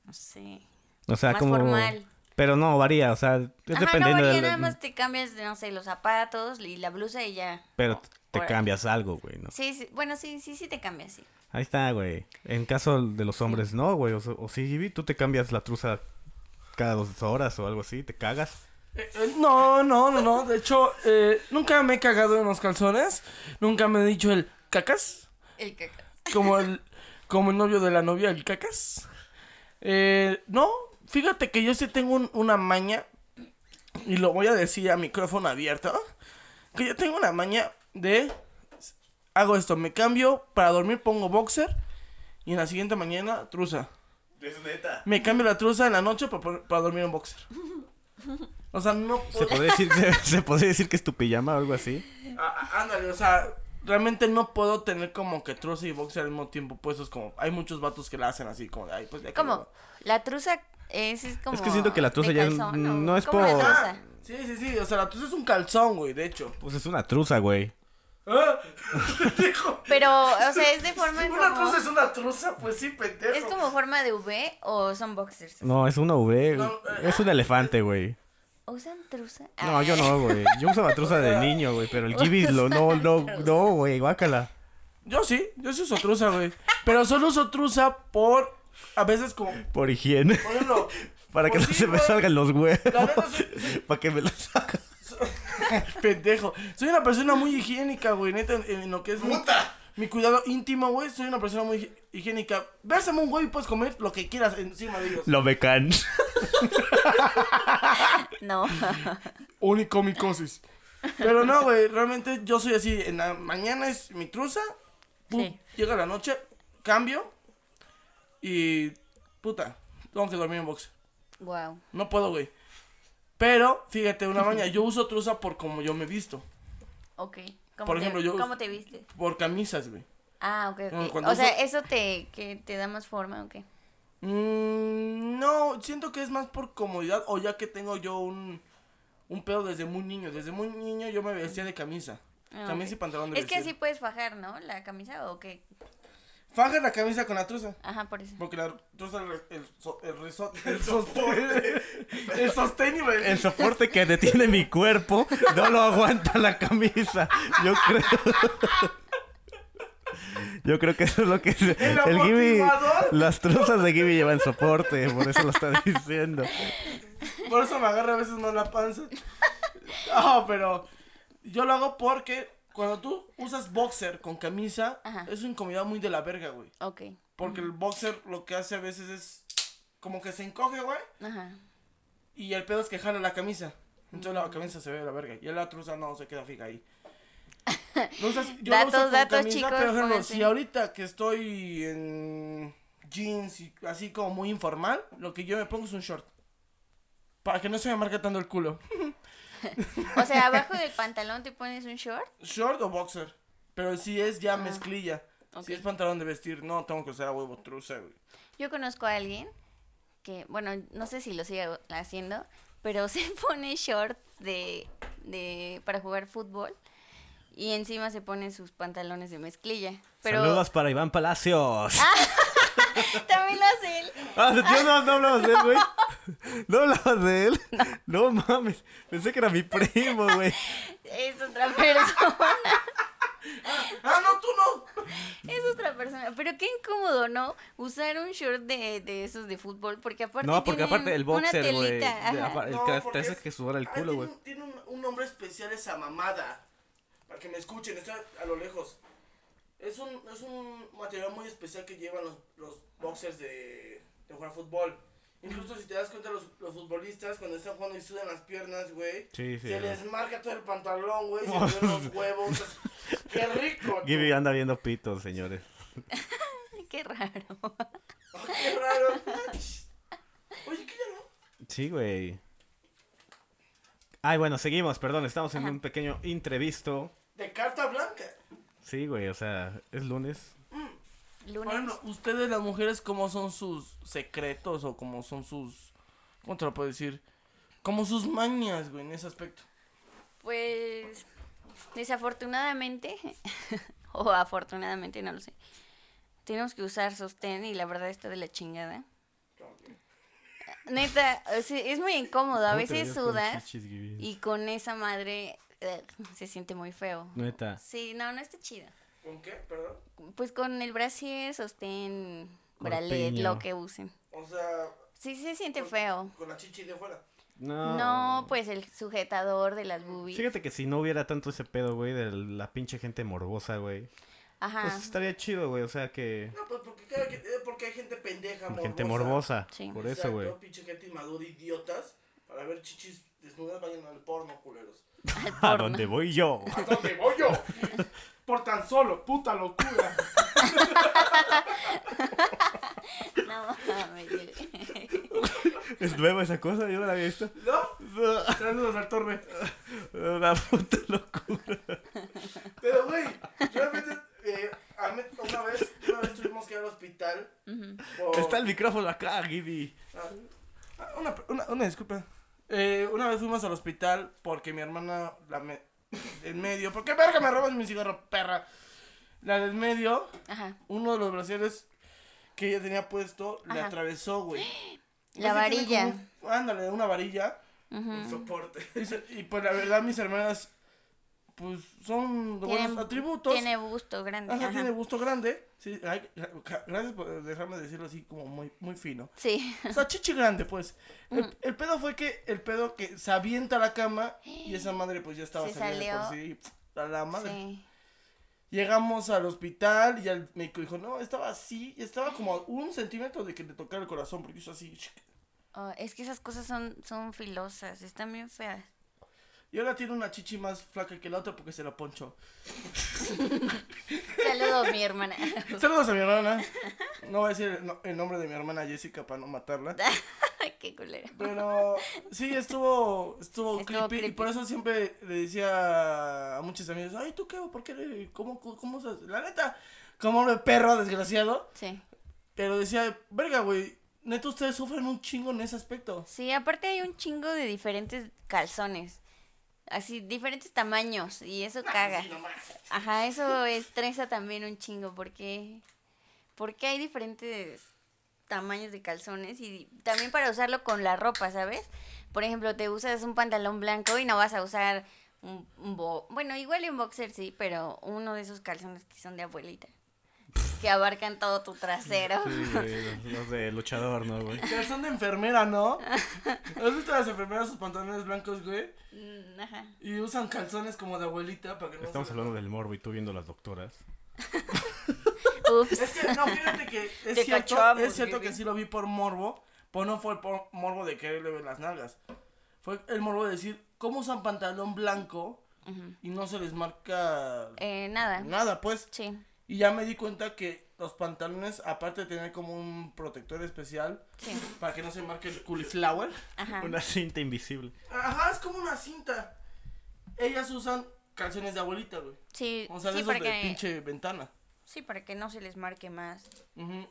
no sé, O sea, más como... formal. Pero no, varía, o sea, es Ajá, no dependiendo varía, del... nada más te cambias, no sé, los zapatos y la blusa y ya. Pero te por cambias algo, güey, ¿no? Sí, sí, bueno, sí, sí, sí te cambias, sí. Ahí está, güey. En caso de los hombres, no, güey. O, o sí, Gibi, tú te cambias la truza cada dos horas o algo así, te cagas. Eh, eh, no, no, no, no. De hecho, eh, nunca me he cagado en los calzones. Nunca me he dicho el cacas. El caca. <laughs> Como el, como el novio de la novia, el cacas. Eh, no, fíjate que yo sí tengo un- una maña. Y lo voy a decir a micrófono abierto. Que yo tengo una maña de. Hago esto, me cambio, para dormir pongo boxer. Y en la siguiente mañana, truza. Es neta. Me cambio la truza en la noche para, para dormir en boxer. O sea, no ¿Se puedo- podría decir, se, se podría decir que es tu pijama o algo así? Ah, ah, ándale, o sea, realmente no puedo tener como que truza y boxer al mismo tiempo puestos como hay muchos vatos que la hacen así como de ay, pues ya no". La truza es, es como. Es que siento que la truza ya es- calzón, ¿o no es cómo la por- truza? Sí, sí, sí, o sea, la truza es un calzón, güey, de hecho. Pues es una truza, güey. Ah. <laughs> Pero, o sea, es de forma Una como. truza es una truza, pues sí, pendejo. ¿Es como forma de V o son boxers? No, es una V. No, eh. Es un elefante, güey. ¿Usan truza? No, Ah. yo no, güey. Yo usaba truza de <laughs> niño, güey. Pero el <laughs> Gibi lo, no, no, no, güey. Guácala. Yo sí, yo sí uso truza, güey. Pero solo uso truza por a veces como Por higiene. por ejemplo, Para que no sí, se me salgan los huevos. la neta soy- soy- Para que me los saca. <laughs> Pendejo. Soy una persona muy higiénica, güey. Neta, en, en lo que es mi, mi cuidado íntimo, güey. Soy una persona muy hi- higiénica. Bésame un güey y puedes comer lo que quieras encima de ellos. Lo becan. <laughs> No. Único micosis. Pero no, güey. Realmente yo soy así. En la mañana es mi truza. pum, Sí. Llega la noche, cambio. Y. Puta. Tengo que dormir en boxe. wow. No puedo, güey. Pero, fíjate, una mañana yo uso truza por como yo me he visto. Ok. ¿Cómo Por te- ejemplo, yo- ¿Cómo te viste? Por camisas, güey. Ah, ok, cuando O sea, ¿eso te, que te da más forma o qué? Mm, no, siento que es más por comodidad o ya que tengo yo un, un pedo desde muy niño. Desde muy niño yo me vestía de camisa. Ah, camisa ok. y pantalón de Es que así puedes fajar, ¿no? La camisa o qué. Faja la camisa con la truza. Ajá, por eso. Porque la truza el, el, so- el, reso- <laughs> el sostén. el sostén. El soporte que detiene mi cuerpo no lo aguanta la camisa. Yo creo. Yo creo que eso es lo que es. El, Gibi. amortiguador. Las truzas de Gibi llevan soporte, por eso lo está diciendo. Por eso me agarra a veces más la panza. No, pero yo lo hago porque cuando tú usas boxer con camisa, Ajá. es una incomodidad muy de la verga, güey. Ok. Porque el boxer lo que hace a veces es como que se encoge, güey. Ajá. Y el pedo es que jala la camisa. Entonces la camisa se ve de la verga. Y la truza no, se queda fija ahí. <laughs> No usas- yo Datos, uso con datos, camisa, chicos, Pero, ejemplo, si ahorita que estoy en jeans y así como muy informal, lo que yo me pongo es un short. Para que no se me marque tanto el culo. <laughs> <laughs> O sea, abajo del pantalón te pones un short. ¿Short o boxer? Pero si es ya mezclilla. ok. Si es pantalón de vestir, no tengo que usar a huevo truza, güey. Yo conozco a alguien que, bueno, no sé si lo sigue haciendo, pero <laughs> se pone shorts de, de para jugar fútbol y encima se pone sus pantalones de mezclilla. Pero Saludos para Iván Palacios. <laughs> también lo hace él. Ah, tío, no, no hablabas de él, güey. <laughs> No hablabas de él. No. mames. Pensé que era mi primo, güey. Es otra persona. ¡Ah, no, tú no! Es otra persona. Pero qué incómodo, ¿no? Usar un short de, de esos de fútbol. Porque aparte. No, porque aparte el boxer, güey. No, te hace que sudar el culo, tiene güey. un- Tiene un, un nombre especial esa mamada. Para que me escuchen, está a lo lejos. Es un, es un material muy especial que llevan los, los boxers de, de jugar fútbol. Incluso si te das cuenta, los, los futbolistas cuando están jugando y sudan las piernas, güey. Sí, sí. se les marca todo el pantalón, güey. Se <laughs> les ven los huevos. ¡Qué rico! <laughs> tú. Gibby anda viendo pitos, señores. <laughs> Qué raro. Ay, ¡Qué raro! Oye, ¿qué ya no? Sí, güey. Ay, bueno, seguimos, perdón, estamos en Ajá. un pequeño entrevisto. Sí, güey, o sea, es lunes. Lunes. Bueno, ustedes las mujeres, ¿cómo son sus secretos o cómo son sus... ¿Cómo te lo puedo decir? Como sus mañas, güey, en ese aspecto. Pues desafortunadamente, <laughs> o afortunadamente, no lo sé, tenemos que usar sostén y la verdad está de la chingada. Neta, o sea, es muy incómodo, a ¿Cómo te veces sudas y con esa madre se siente muy feo. Neta. Sí, no, no está chido. ¿Con qué? Perdón. Pues con el brasier, sostén, bralet, lo que usen. O sea, Sí, se siente feo. con la chichi de fuera. No. No, pues el sujetador de las boobies. Fíjate que si no hubiera tanto ese pedo, güey, de la pinche gente morbosa, güey. Ajá. Pues estaría chido, güey, o sea que... No, pues porque, cada eh, porque hay gente pendeja, morbosa. Gente morbosa. Sí. Por eso, güey. Pinche gente inmadura, idiotas. Para ver chichis desnudas, vayan al porno, culeros. ¿A dónde voy yo? ¿A dónde voy yo? Por tan solo, puta locura. No, mames. ¿Es nueva esa cosa? Yo no la había visto. ¿No? Saludos al torbe. Una puta locura. Pero, güey, realmente, eh, una vez, una vez tuvimos que ir al hospital. por- Está el micrófono acá, Gibby. Ah, Una, una, una disculpa. Eh, una vez fuimos al hospital porque mi hermana, la me, <laughs> en medio, ¿por qué verga me robas mi cigarro, perra? La del medio, Ajá. uno de los brasieres que ella tenía puesto, le Ajá. atravesó, güey. La ¿Ves que tiene varilla. como ándale, una varilla. Ujú. soporte. <laughs> Y pues la verdad, mis hermanas, pues son de buenos atributos. Tiene busto grande. Ajá, Ajá. tiene gusto grande. Sí, ay, gracias por dejarme decirlo así como muy, muy fino. Sí. O sea, chichi grande, pues. El, el pedo fue que el pedo que se avienta a la cama y esa madre pues ya estaba saliendo de por salió. sí. A la madre. Sí. Llegamos al hospital y el médico dijo, no, estaba así, estaba como a un centímetro de que le tocara el corazón, porque hizo así. Oh, es que esas cosas son, son filosas, están bien feas. Y ahora tiene una chichi más flaca que la otra porque se la ponchó. <laughs> Saludos, mi hermana. Saludos a mi hermana. No voy a decir el, no- el nombre de mi hermana Jessica para no matarla. <laughs> Qué culera. Pero sí, estuvo, estuvo, Estuvo creepy, Y por eso siempre le decía a muchos amigos, ay, ¿tú qué? ¿Por qué? ¿Cómo, cómo, cómo usas? La neta, como hombre perro, desgraciado. Sí. Pero decía, verga, güey, neta ustedes sufren un chingo en ese aspecto. Sí, aparte hay un chingo de diferentes calzones. Así, diferentes tamaños. Y eso caga. No más. Ajá, eso estresa también un chingo. Porque, porque hay diferentes tamaños de calzones. Y también para usarlo con la ropa, ¿sabes? Por ejemplo, te usas un pantalón blanco y no vas a usar un, un bo Bueno, igual un boxer sí, pero uno de esos calzones que son de abuelita. Que abarcan todo tu trasero. Sí, güey, los, los de luchador, ¿no, güey? Calzón de enfermera, ¿no? ¿Has visto a las enfermeras sus pantalones blancos, güey? Mm, Ajá. Y usan calzones como de abuelita para que no Estamos se- hablando del morbo y tú viendo las doctoras. Ups. Es que, no, fíjate que es Te cierto, cachamos, es cierto que sí lo vi por morbo, pero no fue por morbo de quererle ver las nalgas. Fue el morbo de decir, ¿cómo usan pantalón blanco Ujú. y no se les marca Eh, nada. nada, pues? Sí. Y ya me di cuenta que los pantalones, aparte de tener como un protector especial, Sí. para que no se marque el cauliflower. Ajá. Una cinta invisible. Ajá, es como una cinta. Ellas usan calzones de abuelita, güey. Sí, O sea, de sí, esos para de que, pinche ventana. sí, para que no se les marque más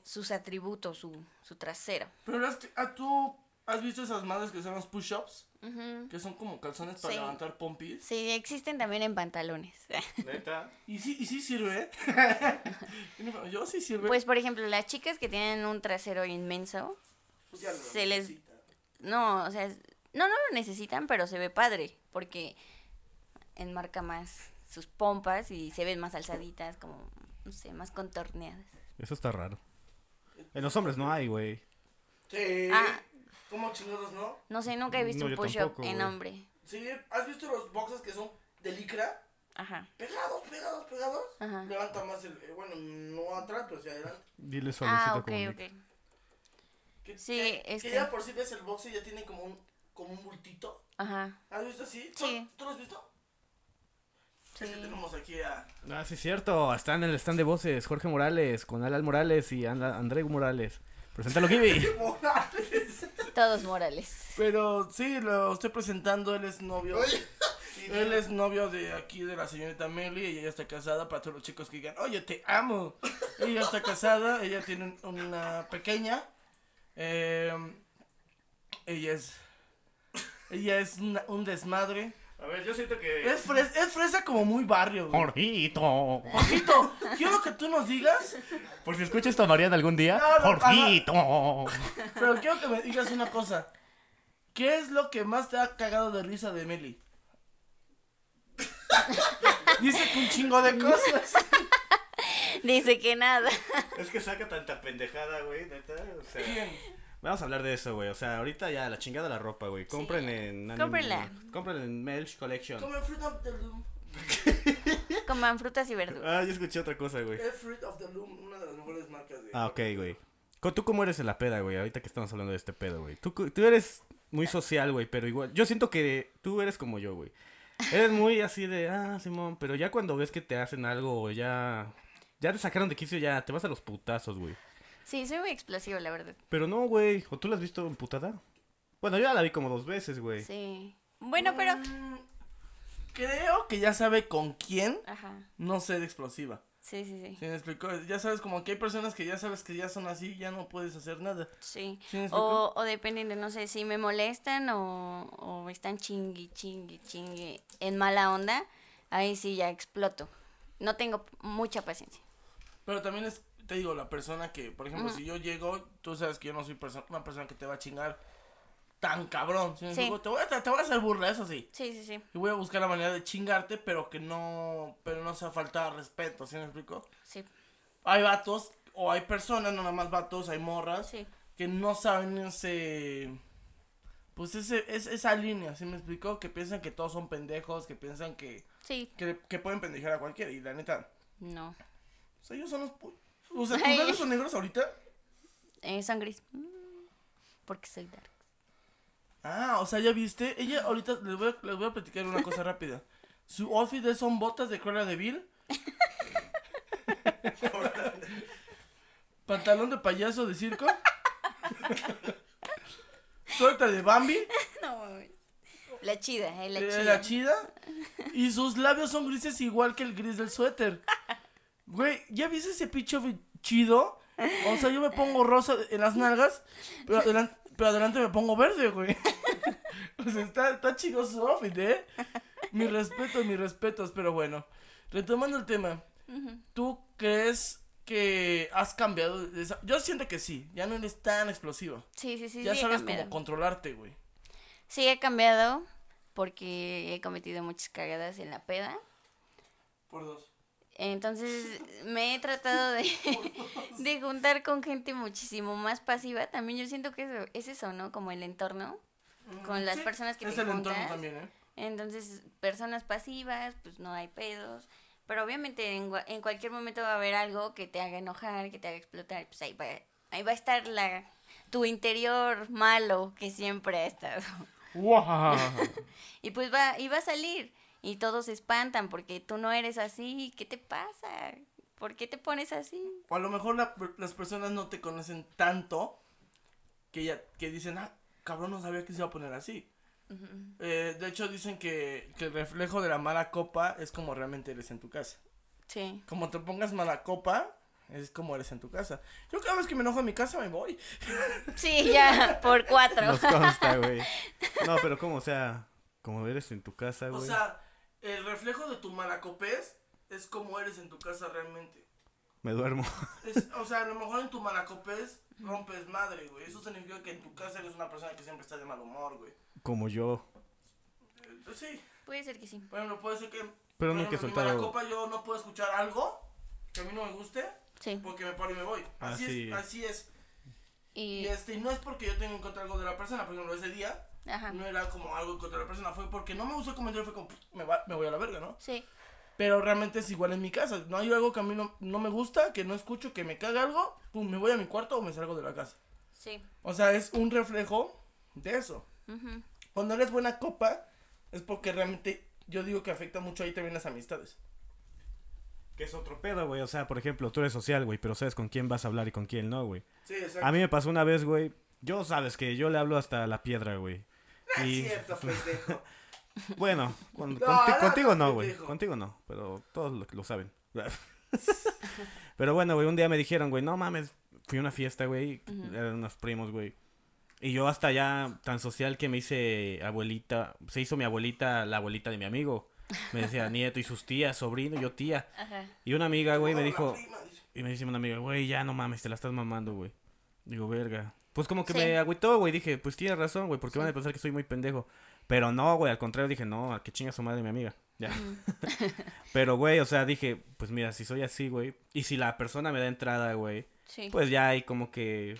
sus atributos, su, su trasero. Pero es que, tú has visto esas madres que son los push-ups, Que son como calzones para Sí. levantar pompis. Sí, existen también en pantalones. Neta. <laughs> Y sí, y sí sirve. <laughs> Yo sí sirve. Pues, por ejemplo, las chicas que tienen un trasero inmenso, Pues ya lo se les- no, o sea, no, no lo necesitan, pero se ve padre, porque enmarca más sus pompas y se ven más alzaditas, como, no sé, más contorneadas. Eso está raro. En los hombres no hay, güey. Sí. Ah. ¿Cómo chingados, no? No sé, nunca he visto No, un push-up en hombre. Sí, ¿has visto los boxes que son de licra? Ajá, Pegados, pegados, pegados. Ajá. Levanta más el. eh, Bueno, no atrás, pero sí adelante. Dile suavecito Ah, ok, como ok. Que, Sí, que, este- que ya por si ves el boxe ya tiene como un, como un bultito. Ajá, ¿Has visto así? ¿Tú- Sí. ¿Tú lo has visto? sí. Es que tenemos aquí a. Ah, sí, es cierto. Está en el stand de voces. Jorge Morales, con Alan Morales y Anda- André Morales. Preséntalo, Kibi. <laughs> Morales. Todos morales. Pero sí, lo estoy presentando. Él es novio. Él es novio de aquí de la señorita Meli y ella está casada para todos los chicos que digan, oye, te amo. ella está casada, ella tiene un- una pequeña. eh, ella es. Ella es una- un desmadre. A ver, yo siento que. Es, fres- es fresa como muy barrio. güey. Jorgito. Jorgito, quiero que tú nos digas, Por si escuchas esto a Mariana algún día. Claro, Jorgito. pero quiero que me digas una cosa. ¿Qué es lo que más te ha cagado de risa de Meli? <laughs> Dice que un chingo de cosas. Dice que nada. Es que saca tanta pendejada, güey, neta. O sea. Bien. Vamos a hablar de eso, güey. O sea, ahorita ya la chingada la ropa, güey. Compren en. Anime- Cómprenla. Compren en Melch Collection. Come Fruit of the Loom. <laughs> Coman frutas y verduras. Ah, yo escuché otra cosa, güey. Es Fruit of the Loom, una de las mejores marcas de. Ah, ok, güey. ¿Tú cómo eres en la peda, güey? Ahorita que estamos hablando de este pedo, güey. Tú, tú eres muy social, güey, pero igual. Yo siento que tú eres como yo, güey. Eres muy así de, ah, Simón, pero ya cuando ves que te hacen algo, o ya. Ya te sacaron de quicio, ya te vas a los putazos, güey. Sí, soy muy explosivo, la verdad. Pero no, güey. ¿O tú la has visto emputada? Bueno, yo ya la vi como dos veces, güey. Sí. Bueno, pero... Mm, Creo que ya sabe con quién Ajá. no ser explosiva. Sí, sí, sí. ¿Sí me explicó? Ya sabes, como que hay personas que ya sabes que ya son así, ya no puedes hacer nada. Sí. ¿Sí me explicó? O, o dependiendo, no sé, si me molestan o, o están chingui, chingui, chingui en mala onda, ahí sí ya exploto. No tengo mucha paciencia. Pero también es, te digo, la persona que, por ejemplo, si yo llego, tú sabes que yo no soy perso- una persona que te va a chingar tan cabrón. ¿sí Sí. Te, voy a, te voy a hacer burla, eso sí. Sí, sí, sí. Y voy a buscar la manera de chingarte, pero que no, pero no sea falta de respeto, ¿sí me explico? Sí, Hay vatos, o hay personas, no nada más vatos, hay morras, sí. que no saben ese, pues ese, es, esa línea, ¿sí me explico? Que piensan que todos son pendejos, que piensan que, Sí, que, que pueden pendejar a cualquiera, y la neta, no. o sea, ellos son los, pu- o sea, ¿tus Ay. labios son negros ahorita? Eh, son gris. Mm, Porque soy dark. Ah, o sea, ¿ya viste? Ella ahorita, les voy a, les voy a platicar una cosa rápida. Su outfit son botas de Cruella de Vil. <laughs> Pantalón de payaso de circo. <laughs> Suelta de Bambi. <laughs> No, mames. La chida, eh, la eh, chida. la chida. Y sus labios son grises igual que el gris del suéter. Güey, ¿ya viste ese pinche chido? O sea, yo me pongo rosa en las nalgas, pero adelante, pero adelante me pongo verde, güey. <laughs> O sea, está, está chido su outfit, ¿eh? Mis respetos, mis respetos, pero bueno. Retomando el tema. ¿tú crees que has cambiado? de esa- Yo siento que sí, ya no eres tan explosiva. Sí, sí, sí. ya sí, sabes cómo controlarte, güey. Sí, he cambiado porque he cometido muchas cagadas en la peda. Por dos. Entonces me he tratado de, <laughs> de juntar con gente muchísimo más pasiva. También yo siento que eso, es eso, ¿no? Como el entorno. Con las Sí, personas que es te el entorno también, ¿eh? Entonces, personas pasivas, pues no hay pedos. Pero obviamente en, en cualquier momento va a haber algo que te haga enojar, que te haga explotar. Pues ahí va, ahí va a estar la, tu interior malo que siempre ha estado. <laughs> ¡Wow! <laughs> Y pues va, y va a salir. Y todos se espantan porque tú no eres así. ¿Qué te pasa? ¿Por qué te pones así? O a lo mejor la- las personas no te conocen tanto que ya que dicen, ah, cabrón, no sabía que se iba a poner así. Eh, de hecho, dicen que, que el reflejo de la mala copa es como realmente eres en tu casa. Sí. Como te pongas mala copa, es como eres en tu casa. Yo cada vez que me enojo en mi casa me voy. <laughs> Sí, ya, por cuatro. Nos consta, güey. <laughs> No, pero ¿cómo? O sea, como eres en tu casa, O güey. sea, el reflejo de tu malacopés es como eres en tu casa realmente. Me duermo. Es- <laughs> o sea, a lo mejor en tu malacopés rompes madre, güey. Eso significa que en tu casa eres una persona que siempre está de mal humor, güey. Como yo. Eh, pues sí, Puede ser que sí. ejemplo, puede ser que... Pero nunca he ejemplo, en malacopa yo no puedo escuchar algo que a mí no me guste Sí. porque me paro y me voy. Ah, Así sí. es, así es. Y Y. este, y no es porque yo tenga en contra algo de la persona, por ejemplo, ese día Ajá. no era como algo contra la persona, fue porque no me gustó el comentario, fue como, "Pff, me, va- me voy a la verga, ¿no? Sí. Pero realmente es igual en mi casa. No hay algo que a mí no, no me gusta, que no escucho, que me caga algo, pum, me voy a mi cuarto o me salgo de la casa. Sí. O sea, es un reflejo de eso. Cuando eres buena copa, es porque realmente yo digo que afecta mucho ahí también las amistades. Que es otro pedo, güey. O sea, por ejemplo, tú eres social, güey, pero sabes con quién vas a hablar y con quién no, güey. Sí, exacto. A mí me pasó una vez, güey. Yo sabes que yo le hablo hasta la piedra, güey. <laughs> Y Cierto, pendejo. <laughs> bueno, con- No, conti- no, contigo no, no, güey. Contigo no, pero todos lo, lo saben. <laughs> pero bueno, güey, un día me dijeron, güey, no mames, fui a una fiesta, güey, eran unos primos, güey. Y yo hasta ya tan social que me hice abuelita, se hizo mi abuelita la abuelita de mi amigo. Me decía nieto y sus tías, sobrino y yo tía. Ajá. Y una amiga, güey, me No, dijo, prima, dice. y me dice una amiga, güey, ya no mames, te la estás mamando, güey. Digo, verga. Pues como que Sí. me agüitó, güey. Dije, pues tienes razón, güey, porque Sí. van a pensar que soy muy pendejo. Pero no, güey, al contrario, dije, no, a que chinga su madre mi amiga. Ya. <laughs> Pero, güey, o sea, dije, pues mira, si soy así, güey. Y si la persona me da entrada, güey, Sí. pues ya hay como que.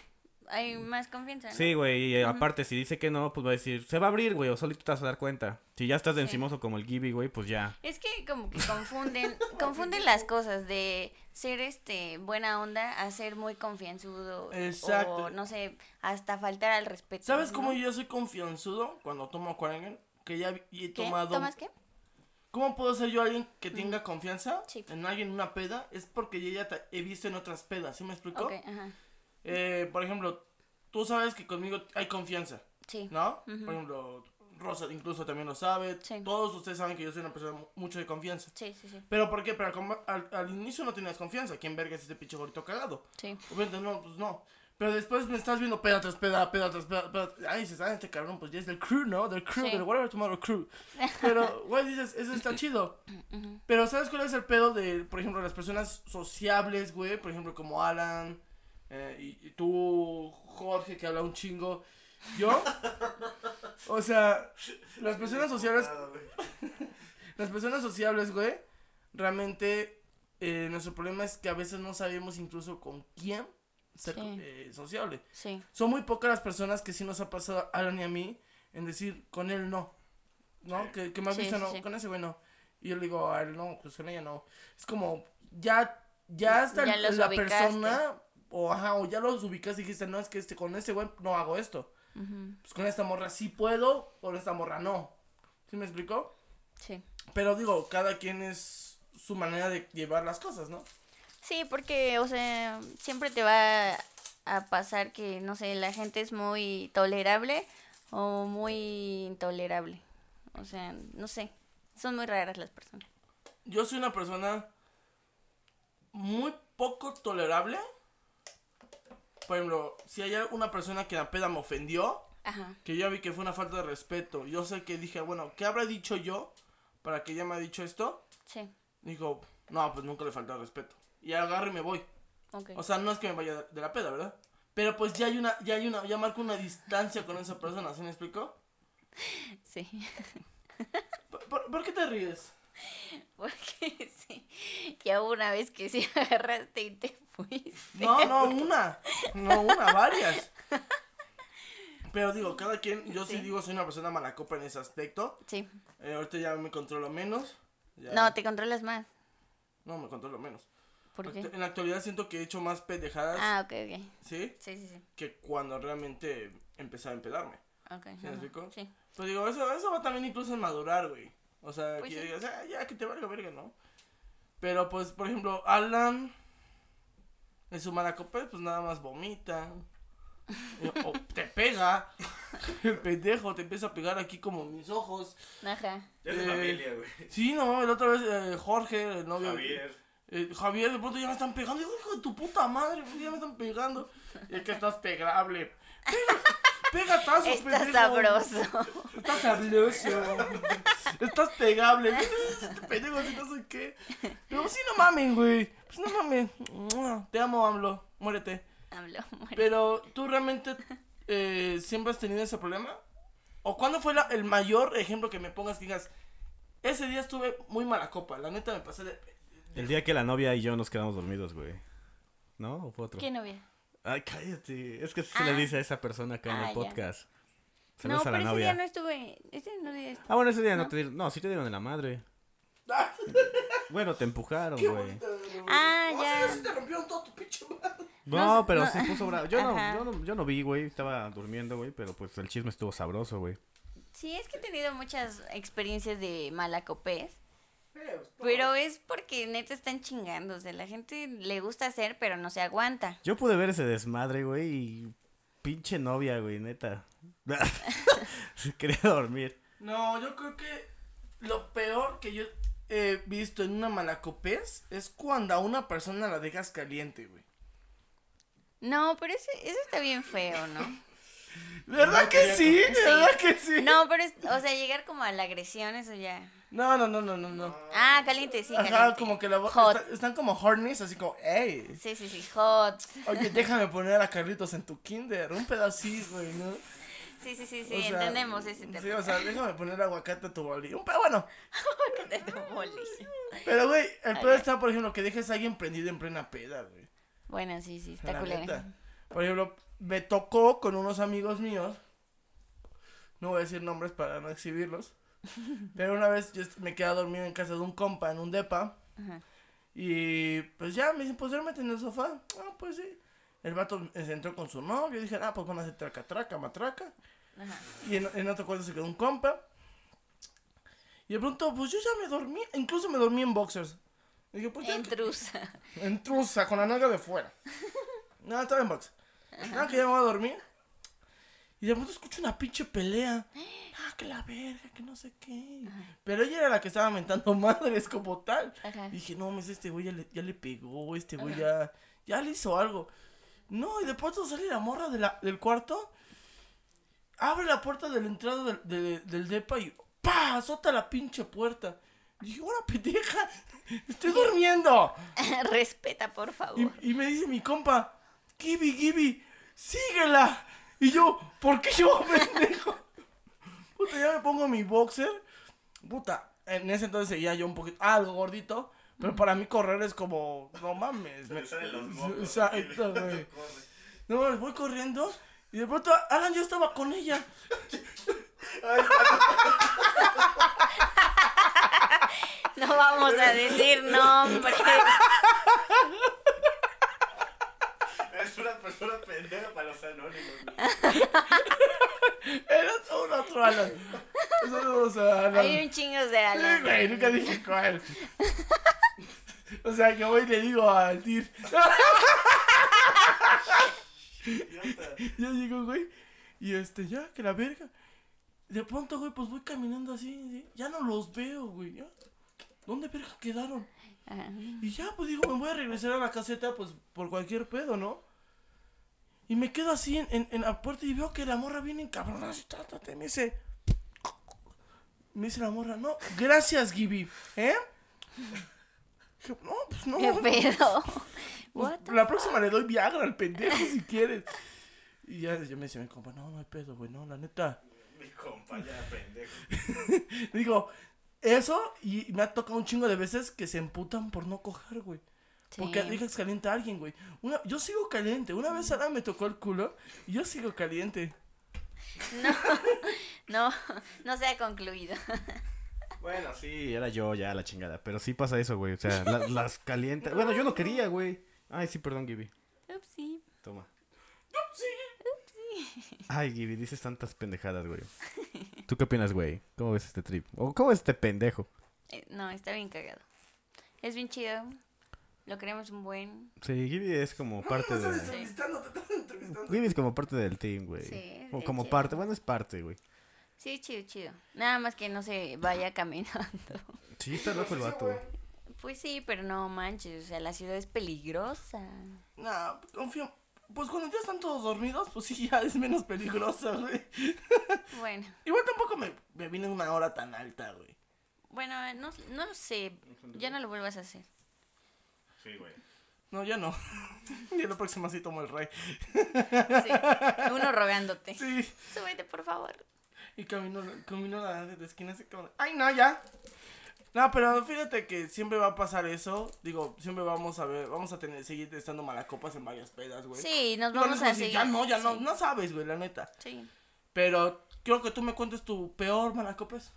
Hay más confianza. ¿no? Sí, güey, y aparte, si dice que no, pues va a decir, se va a abrir, güey, o solito te vas a dar cuenta. Si ya estás de Sí. encimoso como el Gibby, güey, pues ya. Es que como que confunden, <laughs> confunden las cosas de ser este buena onda a ser muy confianzudo. Exacto. O no sé, hasta faltar al respeto. ¿Sabes ¿no? cómo yo soy confianzudo cuando tomo con alguien? Que ya he ¿Qué? tomado... ¿Tomas qué? ¿Cómo puedo ser yo alguien que tenga confianza Sí. en alguien en una peda? Es porque yo ya te he visto en otras pedas, ¿sí me explico? Ajá. Eh, por ejemplo, tú sabes que conmigo hay confianza, Sí. ¿no? Ujú. Por ejemplo, Rosa incluso también lo sabe. Sí. Todos ustedes saben que yo soy una persona mu- mucho de confianza. Sí, sí, sí. ¿Pero por qué? Pero al, al inicio no tenías confianza. ¿Quién verga es este pinche gorito cagado? Sí. Obviamente no, pues no. Pero después me estás viendo peda tras peda, peda tras peda, peda. Ay, dices, ah, este cabrón, pues ya es del crew, ¿no? Del crew, Sí. del whatever tomorrow crew. <laughs> Pero, güey, dices, eso está chido. Ujú. Pero, ¿sabes cuál es el pedo de, por ejemplo, las personas sociables, güey? Por ejemplo, como Alan, eh, y, y tú, Jorge, que habla un chingo. Yo, o sea, las personas sociables, <laughs> las personas sociables, güey, realmente eh, nuestro problema es que a veces no sabemos incluso con quién ser Sí. eh, sociable. Sí. Son muy pocas las personas que sí nos ha pasado a Alan y a mí en decir con él no. ¿No? Que, que me Sí, visto sí, no, sí. con ese güey no. Y yo le digo a él no, pues con ella no. Es como, ya, ya hasta Ya la ubicaste. persona, o ajá, o ya los ubicas y dijiste, no, es que este, con este güey no hago esto. Pues con esta morra sí puedo, con esta morra no. ¿Sí me explicó? Sí. Pero digo, cada quien es su manera de llevar las cosas, ¿no? Sí, porque, o sea, siempre te va a pasar que, no sé, la gente es muy tolerable o muy intolerable. O sea, no sé, son muy raras las personas. Yo soy una persona muy poco tolerable. Por ejemplo, si hay una persona que la peda me ofendió, Ajá. que yo vi que fue una falta de respeto, yo sé que dije, bueno, ¿qué habrá dicho yo para que ella me ha dicho esto? Sí, Dijo, no, pues nunca le falta respeto. Y agarro y me voy. ok. O sea, no es que me vaya de la peda, ¿verdad? Pero pues ya hay una, ya hay una, ya marco una distancia con esa persona, ¿sí me explicó? <laughs> Sí. ¿Por, por- por qué te ríes? <laughs> Porque sí. Ya una vez que sí <laughs> agarraste y te fuiste. No, no, una. No, una, varias. Pero digo, cada quien, yo sí, Sí. digo, soy una persona mala copa en ese aspecto. Sí. Eh, ahorita ya me controlo menos. ya- No, te controlas más. No, me controlo menos. ¿Por qué? En la actualidad siento que he hecho más pendejadas, Ah, ok, ok. ¿sí? Sí, sí, sí. Que cuando realmente empecé a empedarme. Ok. ¿Sí me explico? Sí. Pero digo, eso, eso va también incluso en madurar, güey. O sea, Pues que sí. digas, "Ah, ya, que te valga verga, ¿no? Pero pues, por ejemplo, Alan en su malacope, pues nada más vomita. O te pega. <laughs> El pendejo te empieza a pegar aquí como mis ojos. Ajá. Ya es de Eh, familia, güey. Sí, no, la otra vez eh, Jorge, el novio. Javier. eh, Javier, de pronto ya me están pegando. Digo, hijo de tu puta madre, ¿por qué ya me están pegando. Y es que estás pegable. Pega, pega tazos, Está pendejo. sabroso. Estás sabroso. Estás pegable. Este pendejo, si no sé qué. Pero sí, no mamen, güey. Pues no mamen. Te amo, AMLO. Muérete. Hablo. muere. Pero, ¿tú realmente eh, siempre has tenido ese problema? ¿O cuándo fue la- el mayor ejemplo que me pongas que digas, ese día estuve muy mala copa, la neta me pasé de... El día que la novia y yo nos quedamos dormidos, güey. ¿No? ¿O fue otro? ¿Qué novia? Ay, cállate. Es que así se le Ah. dice a esa persona acá en Ah, el ya. podcast. No, Saludos a pero la ese día no estuve. Ese no día Ah, bueno, ese día no, ¿No? te dieron. No, sí te dieron en la madre. <laughs> bueno, te empujaron, güey. Ah, No, ya. sí, sí te rompieron todo tu pinche madre. No, No, pero no. se puso bravo. Yo no, yo no, yo no vi, güey. Estaba durmiendo, güey. Pero pues el chisme estuvo sabroso, güey. Sí, es que he tenido muchas experiencias de malacopés. Pero es porque neta están chingando. O sea, la gente le gusta hacer, pero no se aguanta. Yo pude ver ese desmadre, güey. Y pinche novia, güey, neta. <laughs> Quería dormir. No, yo creo que lo peor que yo he visto en una malacopés es cuando a una persona la dejas caliente, güey. No, pero ese, eso está bien feo, ¿no? <laughs> ¿Verdad No que sí? Sí. ¿Verdad que sí? No, pero es, o sea, llegar como a la agresión, eso ya. No, no, no, no, no, no. Ah, caliente, sí, Ajá, caliente. como que la Hot. está- están como hornies, así como, ey, Sí, sí, sí, hot. oye, <laughs> déjame poner a Carlitos en tu kinder, un pedacito, güey, ¿no? Sí, sí, sí, sí, O sea, entendemos ese tema. Sí, o sea, déjame poner aguacate a tu bolillo. Pero bueno, de tu bolillo. pero güey, el ay. está, por ejemplo, que dejes a alguien prendido en plena peda, güey. Bueno, sí, sí, está neta. Por ejemplo, me tocó con unos amigos míos. No voy a decir nombres para no exhibirlos. <laughs> Pero una vez yo me quedé dormido en casa de un compa en un depa. Ajá. Y pues ya me dicen, pues duérmete en el sofá. Ah, pues sí. El vato se entró con su novio. Dije, ah, pues van a hacer traca, traca, matraca. Ajá. Y en, en otro cuarto se quedó un compa. Y de pronto, pues yo ya me dormí. Incluso me dormí en boxers. Dije, pues ya. Intrusa. En trusa, con la nalga de fuera. <laughs> No, estaba en box. Nada, que ya me voy a dormir. Y de pronto escucho una pinche pelea. <gasps> Ah, que la verga, que no sé qué. Pero ella era la que estaba mentando <laughs> madres como tal. Ajá. Y dije, no, mames, este güey ya le, ya le pegó, este güey ya, ya le hizo algo. No, y de pronto sale la morra de la, del cuarto. Abre la puerta de la entrada del, de- del depa y ¡pa! Azota la pinche puerta. Y dije, ¡hola, pendeja! <laughs> ¡Estoy <laughs> durmiendo! Respeta, por favor. Y, y me dice mi compa, Gibi, Gibi, síguela. Y yo, ¿por qué yo, pendejo? <laughs> Puta, ya me pongo mi boxer. Puta, en ese entonces seguía yo un poquito, algo gordito. Pero para mí correr es como, no mames. me- <laughs> <laughs> Exacto, güey. No mames, voy corriendo. Y de pronto Alan ya estaba con ella. No vamos a decir nombre. Es una persona pendeja para los anónimos, Era un otro Alan. Saludos a Alan. Hay un chingo de Sí, alas. güey, nunca dije cuál. O sea, que voy y le digo al Tir. ya llegó, güey. Y este, ya, que la verga. De pronto, güey, pues voy caminando así, así, Ya no los veo, güey. ya. ¿Dónde verga quedaron? Ajá. Y ya, pues digo, me voy a regresar a la caseta, pues por cualquier pedo, ¿no? Y me quedo así en, en, en la puerta y veo que la morra viene encabronada. y Me dice. Me dice la morra, no, gracias, Gibi. ¿Eh? Dije, no, pues no. ¿Qué pedo? <laughs> Pues, la próxima le doy Viagra al pendejo si quieres. Y ya, ya me dice mi compa, no, no hay pedo, güey, no, la neta. Mi compa ya pendejo. <laughs> Digo, eso y me ha tocado un chingo de veces que se emputan por no coger, güey. Porque Sí. dejas caliente a alguien, güey. Una, yo sigo caliente. Una vez Sara me tocó el culo y yo sigo caliente. No, <laughs> no se ha concluido. <laughs> Bueno, sí, era yo ya la chingada. Pero sí pasa eso, güey. O sea, la- las calientas. Bueno, yo no <laughs> quería, güey. Ay, sí, perdón, Gibi. Upsi. Toma. Ay, Gibi, dices tantas pendejadas, güey. ¿Tú qué opinas, güey? ¿Cómo ves este trip? ¿O cómo es este pendejo? Eh, No, está bien cagado. Es bien chido. Lo queremos un buen. Sí, Gibby es como parte No estás de... entrevistando, te estás entrevistando. Gibby es como parte del team, güey. Sí, O como chido. parte, bueno, es parte, güey. Sí, chido, chido. Nada más que no se vaya <laughs> caminando. Sí, está loco el vato. Pues sí, pero no manches. O sea, la ciudad es peligrosa. Nah, confío. Pues cuando ya están todos dormidos, pues sí, ya es menos peligrosa, güey. <laughs> Bueno, Igual tampoco me, me vine una hora tan alta, güey. bueno, no, no lo sé. Ya no lo vuelvas a hacer. Sí, güey. No, ya no. <laughs> y la próxima sí tomo el rey. Sí. Uno rogándote. Sí. Súbete, por favor. Y caminó, caminó la de esquina así como... ¡Ay, no, ya! No, pero fíjate que siempre va a pasar eso. Digo, siempre vamos a ver, vamos a tener, seguir estando malacopas en varias pedas, güey. Sí, nos vamos a seguir. Ya no, ya no, Sí. no sabes, güey, la neta. Sí. Pero quiero que tú me cuentes tu peor malacopes.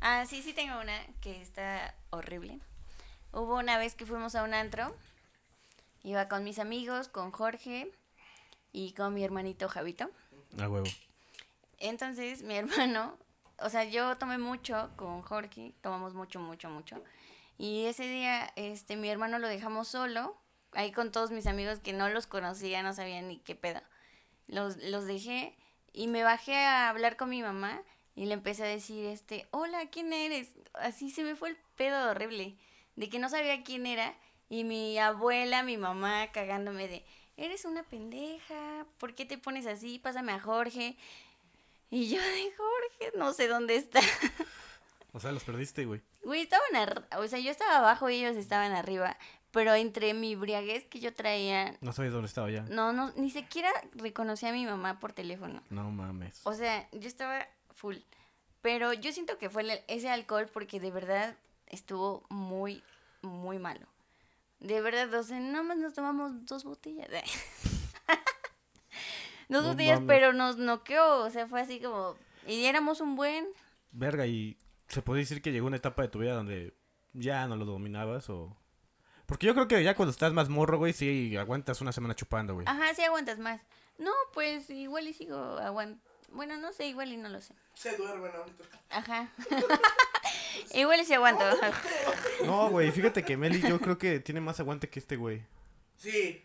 Ah, sí, sí tengo una que está horrible. Hubo una vez que fuimos a un antro. Iba con mis amigos, con Jorge y con mi hermanito Javito. A huevo. Entonces, mi <laughs> hermano, o sea, yo tomé mucho con Jorge, tomamos mucho, mucho, mucho. Y ese día, este, mi hermano lo dejamos solo, ahí con todos mis amigos que no los conocía, no sabían ni qué pedo. Los, los dejé y me bajé a hablar con mi mamá y le empecé a decir, este, hola, ¿quién eres? Así se me fue el pedo horrible, de que no sabía quién era. Y mi abuela, mi mamá cagándome de, eres una pendeja, ¿por qué te pones así? Pásame a Jorge. Y yo de Jorge, no sé dónde está. O sea, los perdiste, güey. Güey, estaban o sea, yo estaba abajo y ellos estaban arriba, pero entre mi briaguez que yo traía, No sabes dónde estaba ya. no, no, ni siquiera reconocí a mi mamá por teléfono. No mames. O sea, yo estaba full. Pero yo siento que fue ese alcohol porque de verdad estuvo muy, muy malo. De verdad, o sea, nada más nos tomamos dos botellas. <laughs> dos No botellas, mames. pero nos noqueó. O sea, fue así como. Y éramos un buen. Verga, y se puede decir que llegó una etapa de tu vida donde ya no lo dominabas o... Porque yo creo que ya cuando estás más morro, güey, sí aguantas una semana chupando, güey. Ajá, sí aguantas más. No, pues igual y sigo aguant... Bueno, no sé, igual y no lo sé. Se duermen ahorita. Ajá. <laughs> igual y sí aguanto. No, güey, fíjate que Meli yo creo que tiene más aguante que este güey. Sí.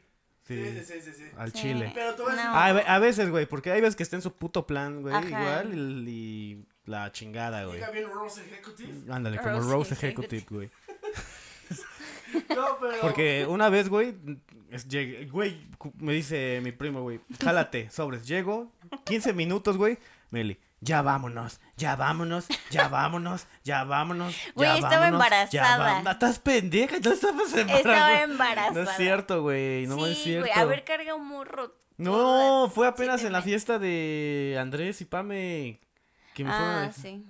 Sí. Sí, sí, sí, sí. sí. Al Sí. chile. Pero tú ves- No. Ah, a veces, güey, porque hay veces que está en su puto plan, güey, igual, y, y la chingada, güey. Bien Rose Executive. Ándale, como Rose Rose Executive. Güey. <laughs> No, pero. Porque una vez, güey, güey, me dice mi primo, güey, jálate, sobres, llego, 15 minutos, güey, Meli, ya vámonos, ya vámonos, ya vámonos, ya vámonos, ya Güey, estaba vámonos, ya embarazada. va- Estás pendeja, no estabas embarazada. Estaba embarazada. No es cierto, güey, no sí, es cierto. güey, haber cargado un morro. No, fue apenas en la fiesta de Andrés y Pame. Que me Ah, sí.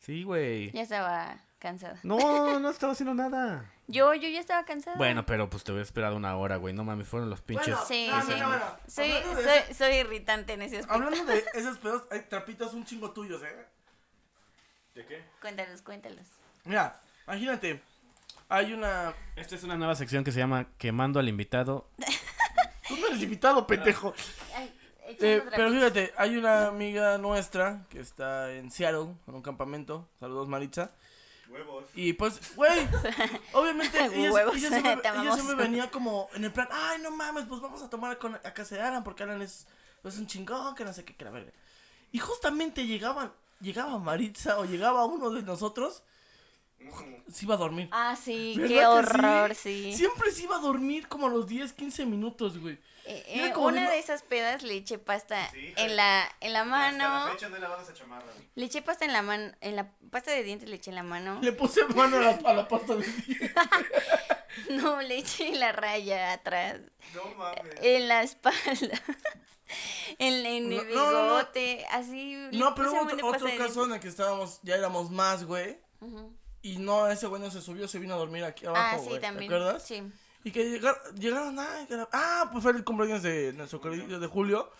Sí, güey. Ya estaba cansada. No, no estaba haciendo nada. Yo, yo ya estaba cansada. Bueno, pero pues te hubiera esperado una hora, güey. No mames, fueron los pinches. Bueno, Sí, No, sí. no, no, Soy, soy, soy irritante en ese aspecto. Hablando de <laughs> esos pedos, hay trapitos un chingo tuyos, ¿eh? ¿De qué? Cuéntalos, cuéntalos. Mira, imagínate. Hay una. Esta es una nueva sección que se llama Quemando al invitado. Tú no eres invitado, pendejo. Ay, Eh, pero fíjate, hay una amiga nuestra que está en Seattle, en un campamento. Saludos, Maritza. Huevos. Y pues, güey, <laughs> obviamente ella, Huevos, ella siempre, <laughs> te ella amamos. siempre venía como en el plan, ay, no mames, pues vamos a tomar con, a casa de Alan porque Alan es, es un chingón, que no sé qué, que la verga. Y justamente llegaban, llegaba Maritza o llegaba uno de nosotros, se iba a dormir. Ah, sí, ¿Verdad qué horror, sí. Siempre se iba a dormir como a los 10, 15 minutos, güey. Eh, eh, como una de- de esas pedas le eché pasta Sí, en la, en la mano. no le vas a chamarra. Le eché pasta en la mano, en la pasta de dientes le eché en la mano. Le puse mano a la, a la pasta de dientes. <laughs> No, le eché la raya atrás, No mames. en la espalda, <laughs> en, en el No, no, no, no. bigote, así. No, pero hubo otro, otro caso en el que estábamos, ya éramos más, güey. Y no, ese güey no se subió, se vino a dormir aquí abajo, Ah, sí, güey, también. ¿Te acuerdas? Sí. Y que llegar- llegaron, ay, que era- ah, pues fue el cumpleaños de nuestro querido de Julio.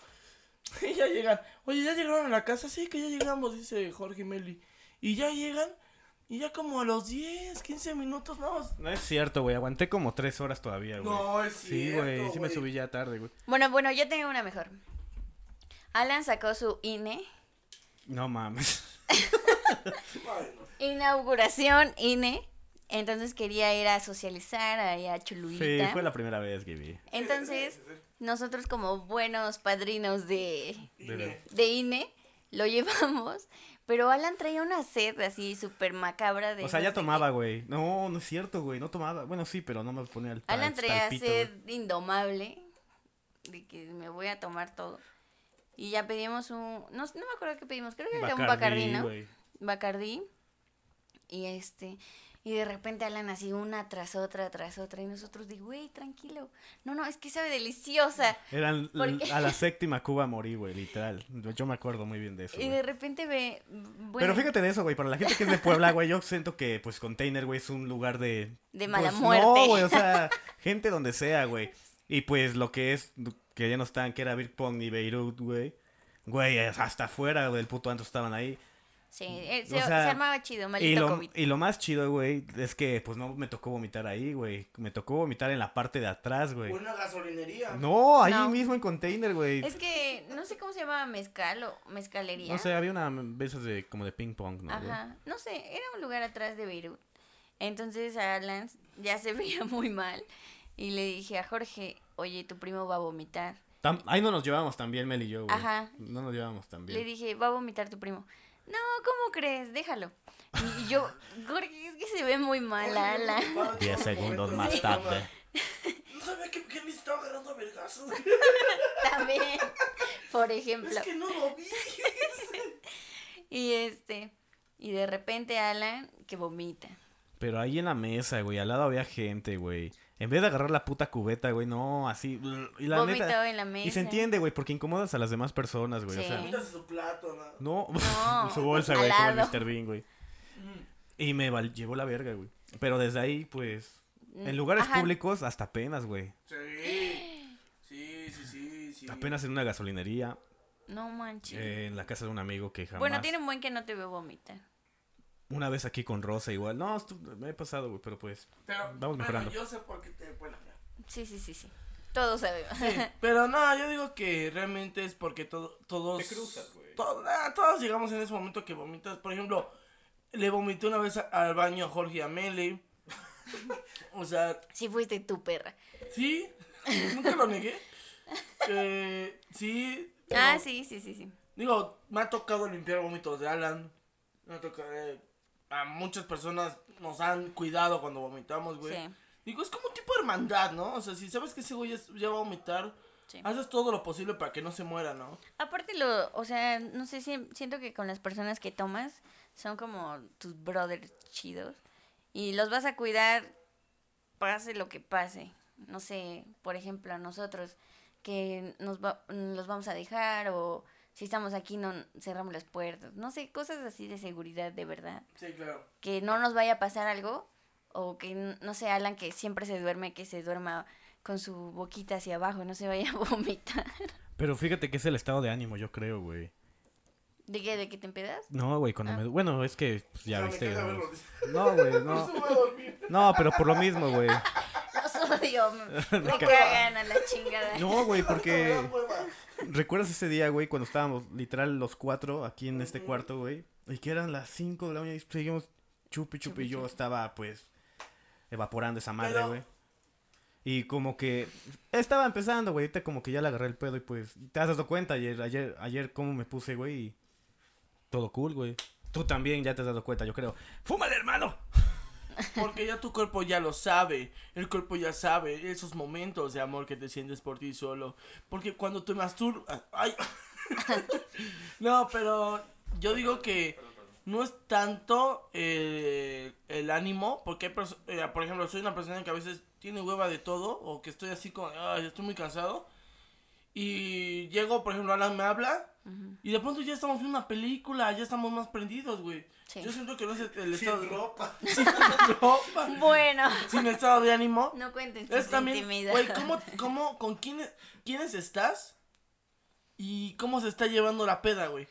<laughs> Y ya llegan, oye, ¿ya llegaron a la casa? Sí, que ya llegamos, dice Jorge y Meli. Y ya llegan, y ya como a los 10, 15 minutos, no. No es cierto, güey. Aguanté como tres horas todavía, güey. No, es Sí, cierto, güey. Sí me güey. subí ya tarde, güey. Bueno, bueno, yo tengo una mejor. Alan sacó su INE. No mames. <laughs> Inauguración INE. Entonces quería ir a socializar ahí a Cholulita. Sí, fue la primera vez, Gibi. Entonces, nosotros como buenos padrinos de, De- de INE, lo llevamos. Pero Alan traía una sed así súper macabra de... O sea, no ya tomaba, güey. No, no es cierto, güey. No tomaba. Bueno, sí, pero no me ponía el Alan al- traía al sed indomable de que me voy a tomar todo. Y ya pedimos un... No, no me acuerdo qué pedimos. Creo que era un Bacardí, ¿no? Bacardí. Y este... Y de repente Alan así una tras otra, tras otra. Y nosotros digo, güey, tranquilo. No, no, es que sabe deliciosa. Eran a la <laughs> séptima Cuba morí, güey, literal. Yo me acuerdo muy bien de eso. Y de repente ve... Bueno, Pero fíjate de eso, güey. Para la gente que es de Puebla, güey, yo siento que, pues, Container, güey, es un lugar de. De mala pues, muerte. No, güey, o sea, <laughs> gente donde sea, güey. Y pues lo que es, que ya no están, que era Big Pong y Beirut, güey. Güey, hasta afuera del puto antro estaban ahí. Sí, eh, se, O sea, se armaba chido, Y maldito lo, COVID. y lo más chido, güey, es que, pues, no me tocó vomitar ahí, güey. Me tocó vomitar en la parte de atrás, güey. Una gasolinería. No, ahí No. mismo en Container, güey. Es que no sé cómo se llamaba mezcal o mezcalería. No sé, había una veces de, como de ping pong, ¿no? Ajá, no sé, era un lugar atrás de Beirut. Entonces a Alan ya se <laughs> veía muy mal y le dije a Jorge, oye, tu primo va a vomitar. Tam- ahí no nos llevamos tan bien, Mel y yo, güey. Ajá. No nos llevamos tan bien. Le dije, va a vomitar tu primo. No, ¿cómo crees? Déjalo. Y, yo, Jorge, es que se ve muy mal, Alan. 10 segundos más tarde. No sabía que, que me estaba agarrando a vergazos. <laughs> <laughs> También, por ejemplo. Es que no lo vi. <laughs> Y este, y de repente Alan que vomita. Pero ahí en la mesa, güey, al lado había gente, güey. En vez de agarrar la puta cubeta, güey, no, así. Y la Vomitó neta. en la mesa. Y se entiende, güey, porque incomodas a las demás personas, güey. O Sí. sea, Quítase su plato, ¿no? no, No, <laughs> su bolsa, güey, como el. Mr. Bean, güey. Y me val- llevó la verga, güey. Pero desde ahí, pues, en lugares Ajá. públicos, hasta apenas, güey. Sí. Sí, sí, sí, sí. Apenas en una gasolinería, No manches. eh, en la casa de un amigo que jamás. bueno, tiene un buen que no te veo vomitar. Una vez aquí con Rosa igual. No, me he pasado, güey, pero pues. Pero, Vamos mejorando. Bueno, yo sé por qué te. Bueno. Sí, sí, sí, sí. Todos sabemos. Sí, pero no, yo digo que realmente es porque todo, todos. Te cruzas, güey. to- ah, todos llegamos en ese momento que vomitas. Por ejemplo, le vomité una vez a- al baño a Jorge y a Mele. o sea, Sí fuiste tu perra. sí, nunca lo negué. Eh, sí. pero- Ah, sí, sí, sí, sí. Digo, me ha tocado limpiar vómitos de Alan. Me ha tocado. eh, a muchas personas nos han cuidado cuando vomitamos, güey. Sí. Digo, es como un tipo de hermandad, ¿no? O sea, si sabes que ese güey es- ya va a vomitar, Sí. haces todo lo posible para que no se muera, ¿no? Aparte lo, o sea, no sé si siento que con las personas que tomas son como tus brothers chidos y los vas a cuidar pase lo que pase. No sé, por ejemplo, a nosotros que nos va- los vamos a dejar o si estamos aquí no cerramos las puertas. No sé, cosas así de seguridad de verdad. Sí, claro. que no nos vaya a pasar algo o que no sé Alan que siempre se duerme que se duerma con su boquita hacia abajo no se vaya a vomitar Pero fíjate que es el estado de ánimo, yo creo, güey. de qué de que te empedas No, güey, cuando Ah. me. Bueno, es que pues, ya viste. ¿no? güey, No no. pero por lo mismo, güey. los odio me, me ca- cagan a la chingada No, güey, porque. ¿Recuerdas ese día, güey, cuando estábamos literal los cuatro aquí en este cuarto, güey? Y que eran las 5 de la mañana y seguimos chupi chupi. Y yo estaba, pues, evaporando esa madre, Pero- güey. Y como que estaba empezando, güey. Ahorita como que ya le agarré el pedo y pues, te has dado cuenta ayer, ayer, ayer cómo me puse, güey. Y todo cool, güey. Tú también ya te has dado cuenta, yo creo. ¡Fúmale, hermano! Porque ya tu cuerpo ya lo sabe. El cuerpo ya sabe esos momentos de amor que te sientes por ti solo. Porque cuando te masturbas. ¡Ay! <laughs> no, pero yo digo que no es tanto eh, el ánimo. Porque, eh, por ejemplo, soy una persona que a veces tiene hueva de todo. O que estoy así como. Ay, estoy muy cansado. Y llego, por ejemplo, Alan me habla. Y de pronto ya estamos viendo una película. Ya estamos más prendidos, güey. Sí. Yo siento que no es el, estado. Sin ropa. <laughs> Sin ropa. bueno Sin estado de ánimo. no cuenten sus Es también, intimidades güey, ¿cómo, cómo, con quiénes, quiénes estás? Y cómo se está llevando la peda, güey.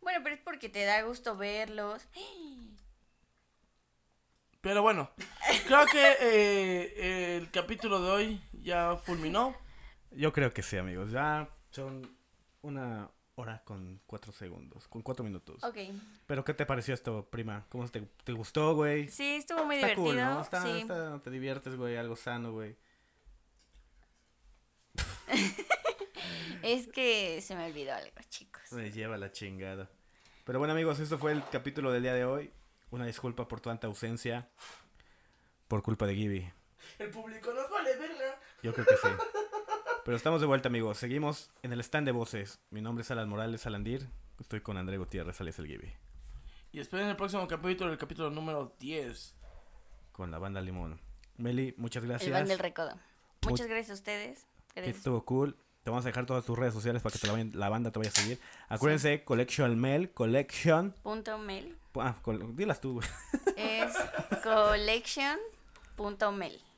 bueno pero es porque te da gusto verlos Pero bueno, creo que eh, el capítulo de hoy ya fulminó. Yo creo que sí, amigos. Ya son una hora con cuatro segundos, con cuatro minutos. Ok. Pero ¿qué te pareció esto, prima? ¿Cómo te, te gustó, güey? Sí, estuvo muy Está divertido. cool, ¿no? Está, sí. está- te diviertes, güey, algo sano, güey. Es que se me olvidó algo, chicos. Me lleva la chingada. Pero bueno, amigos, esto fue el capítulo del día de hoy. Una disculpa por tanta ausencia. Por culpa de Gibby. El público nos vale verga. Yo creo que sí. <laughs> Pero estamos de vuelta, amigos. Seguimos en el stand de voces. Mi nombre es Alan Morales Alandir. Estoy con André Gutiérrez, alias el Gibby. Y esperen el próximo capítulo, el capítulo número 10. Con la banda Limón. Meli, muchas gracias. El van del recodo. Mu- Muchas gracias a ustedes. Que Gracias. estuvo cool. Te vamos a dejar todas tus redes sociales para que te la, vayan- la banda te vaya a seguir. Acuérdense, Collection Mail, Collection. Punto mail. Ah, col- dilas tú, güey. Es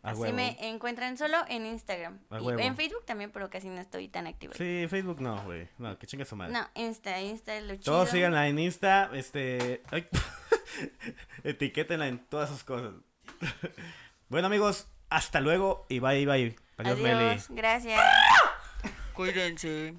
A Así huevo. me encuentran solo en Instagram. A Y huevo. en Facebook también, pero casi no estoy tan activa. Sí, Facebook no, güey. No, que chingue su madre. No, Insta, Insta es lo chido. Todos síganla en Insta, este... ay, <laughs> etiquétenla en todas sus cosas. <laughs> bueno, amigos, hasta luego y bye, bye. Adiós, Meli. Adiós, gracias. Cuídense.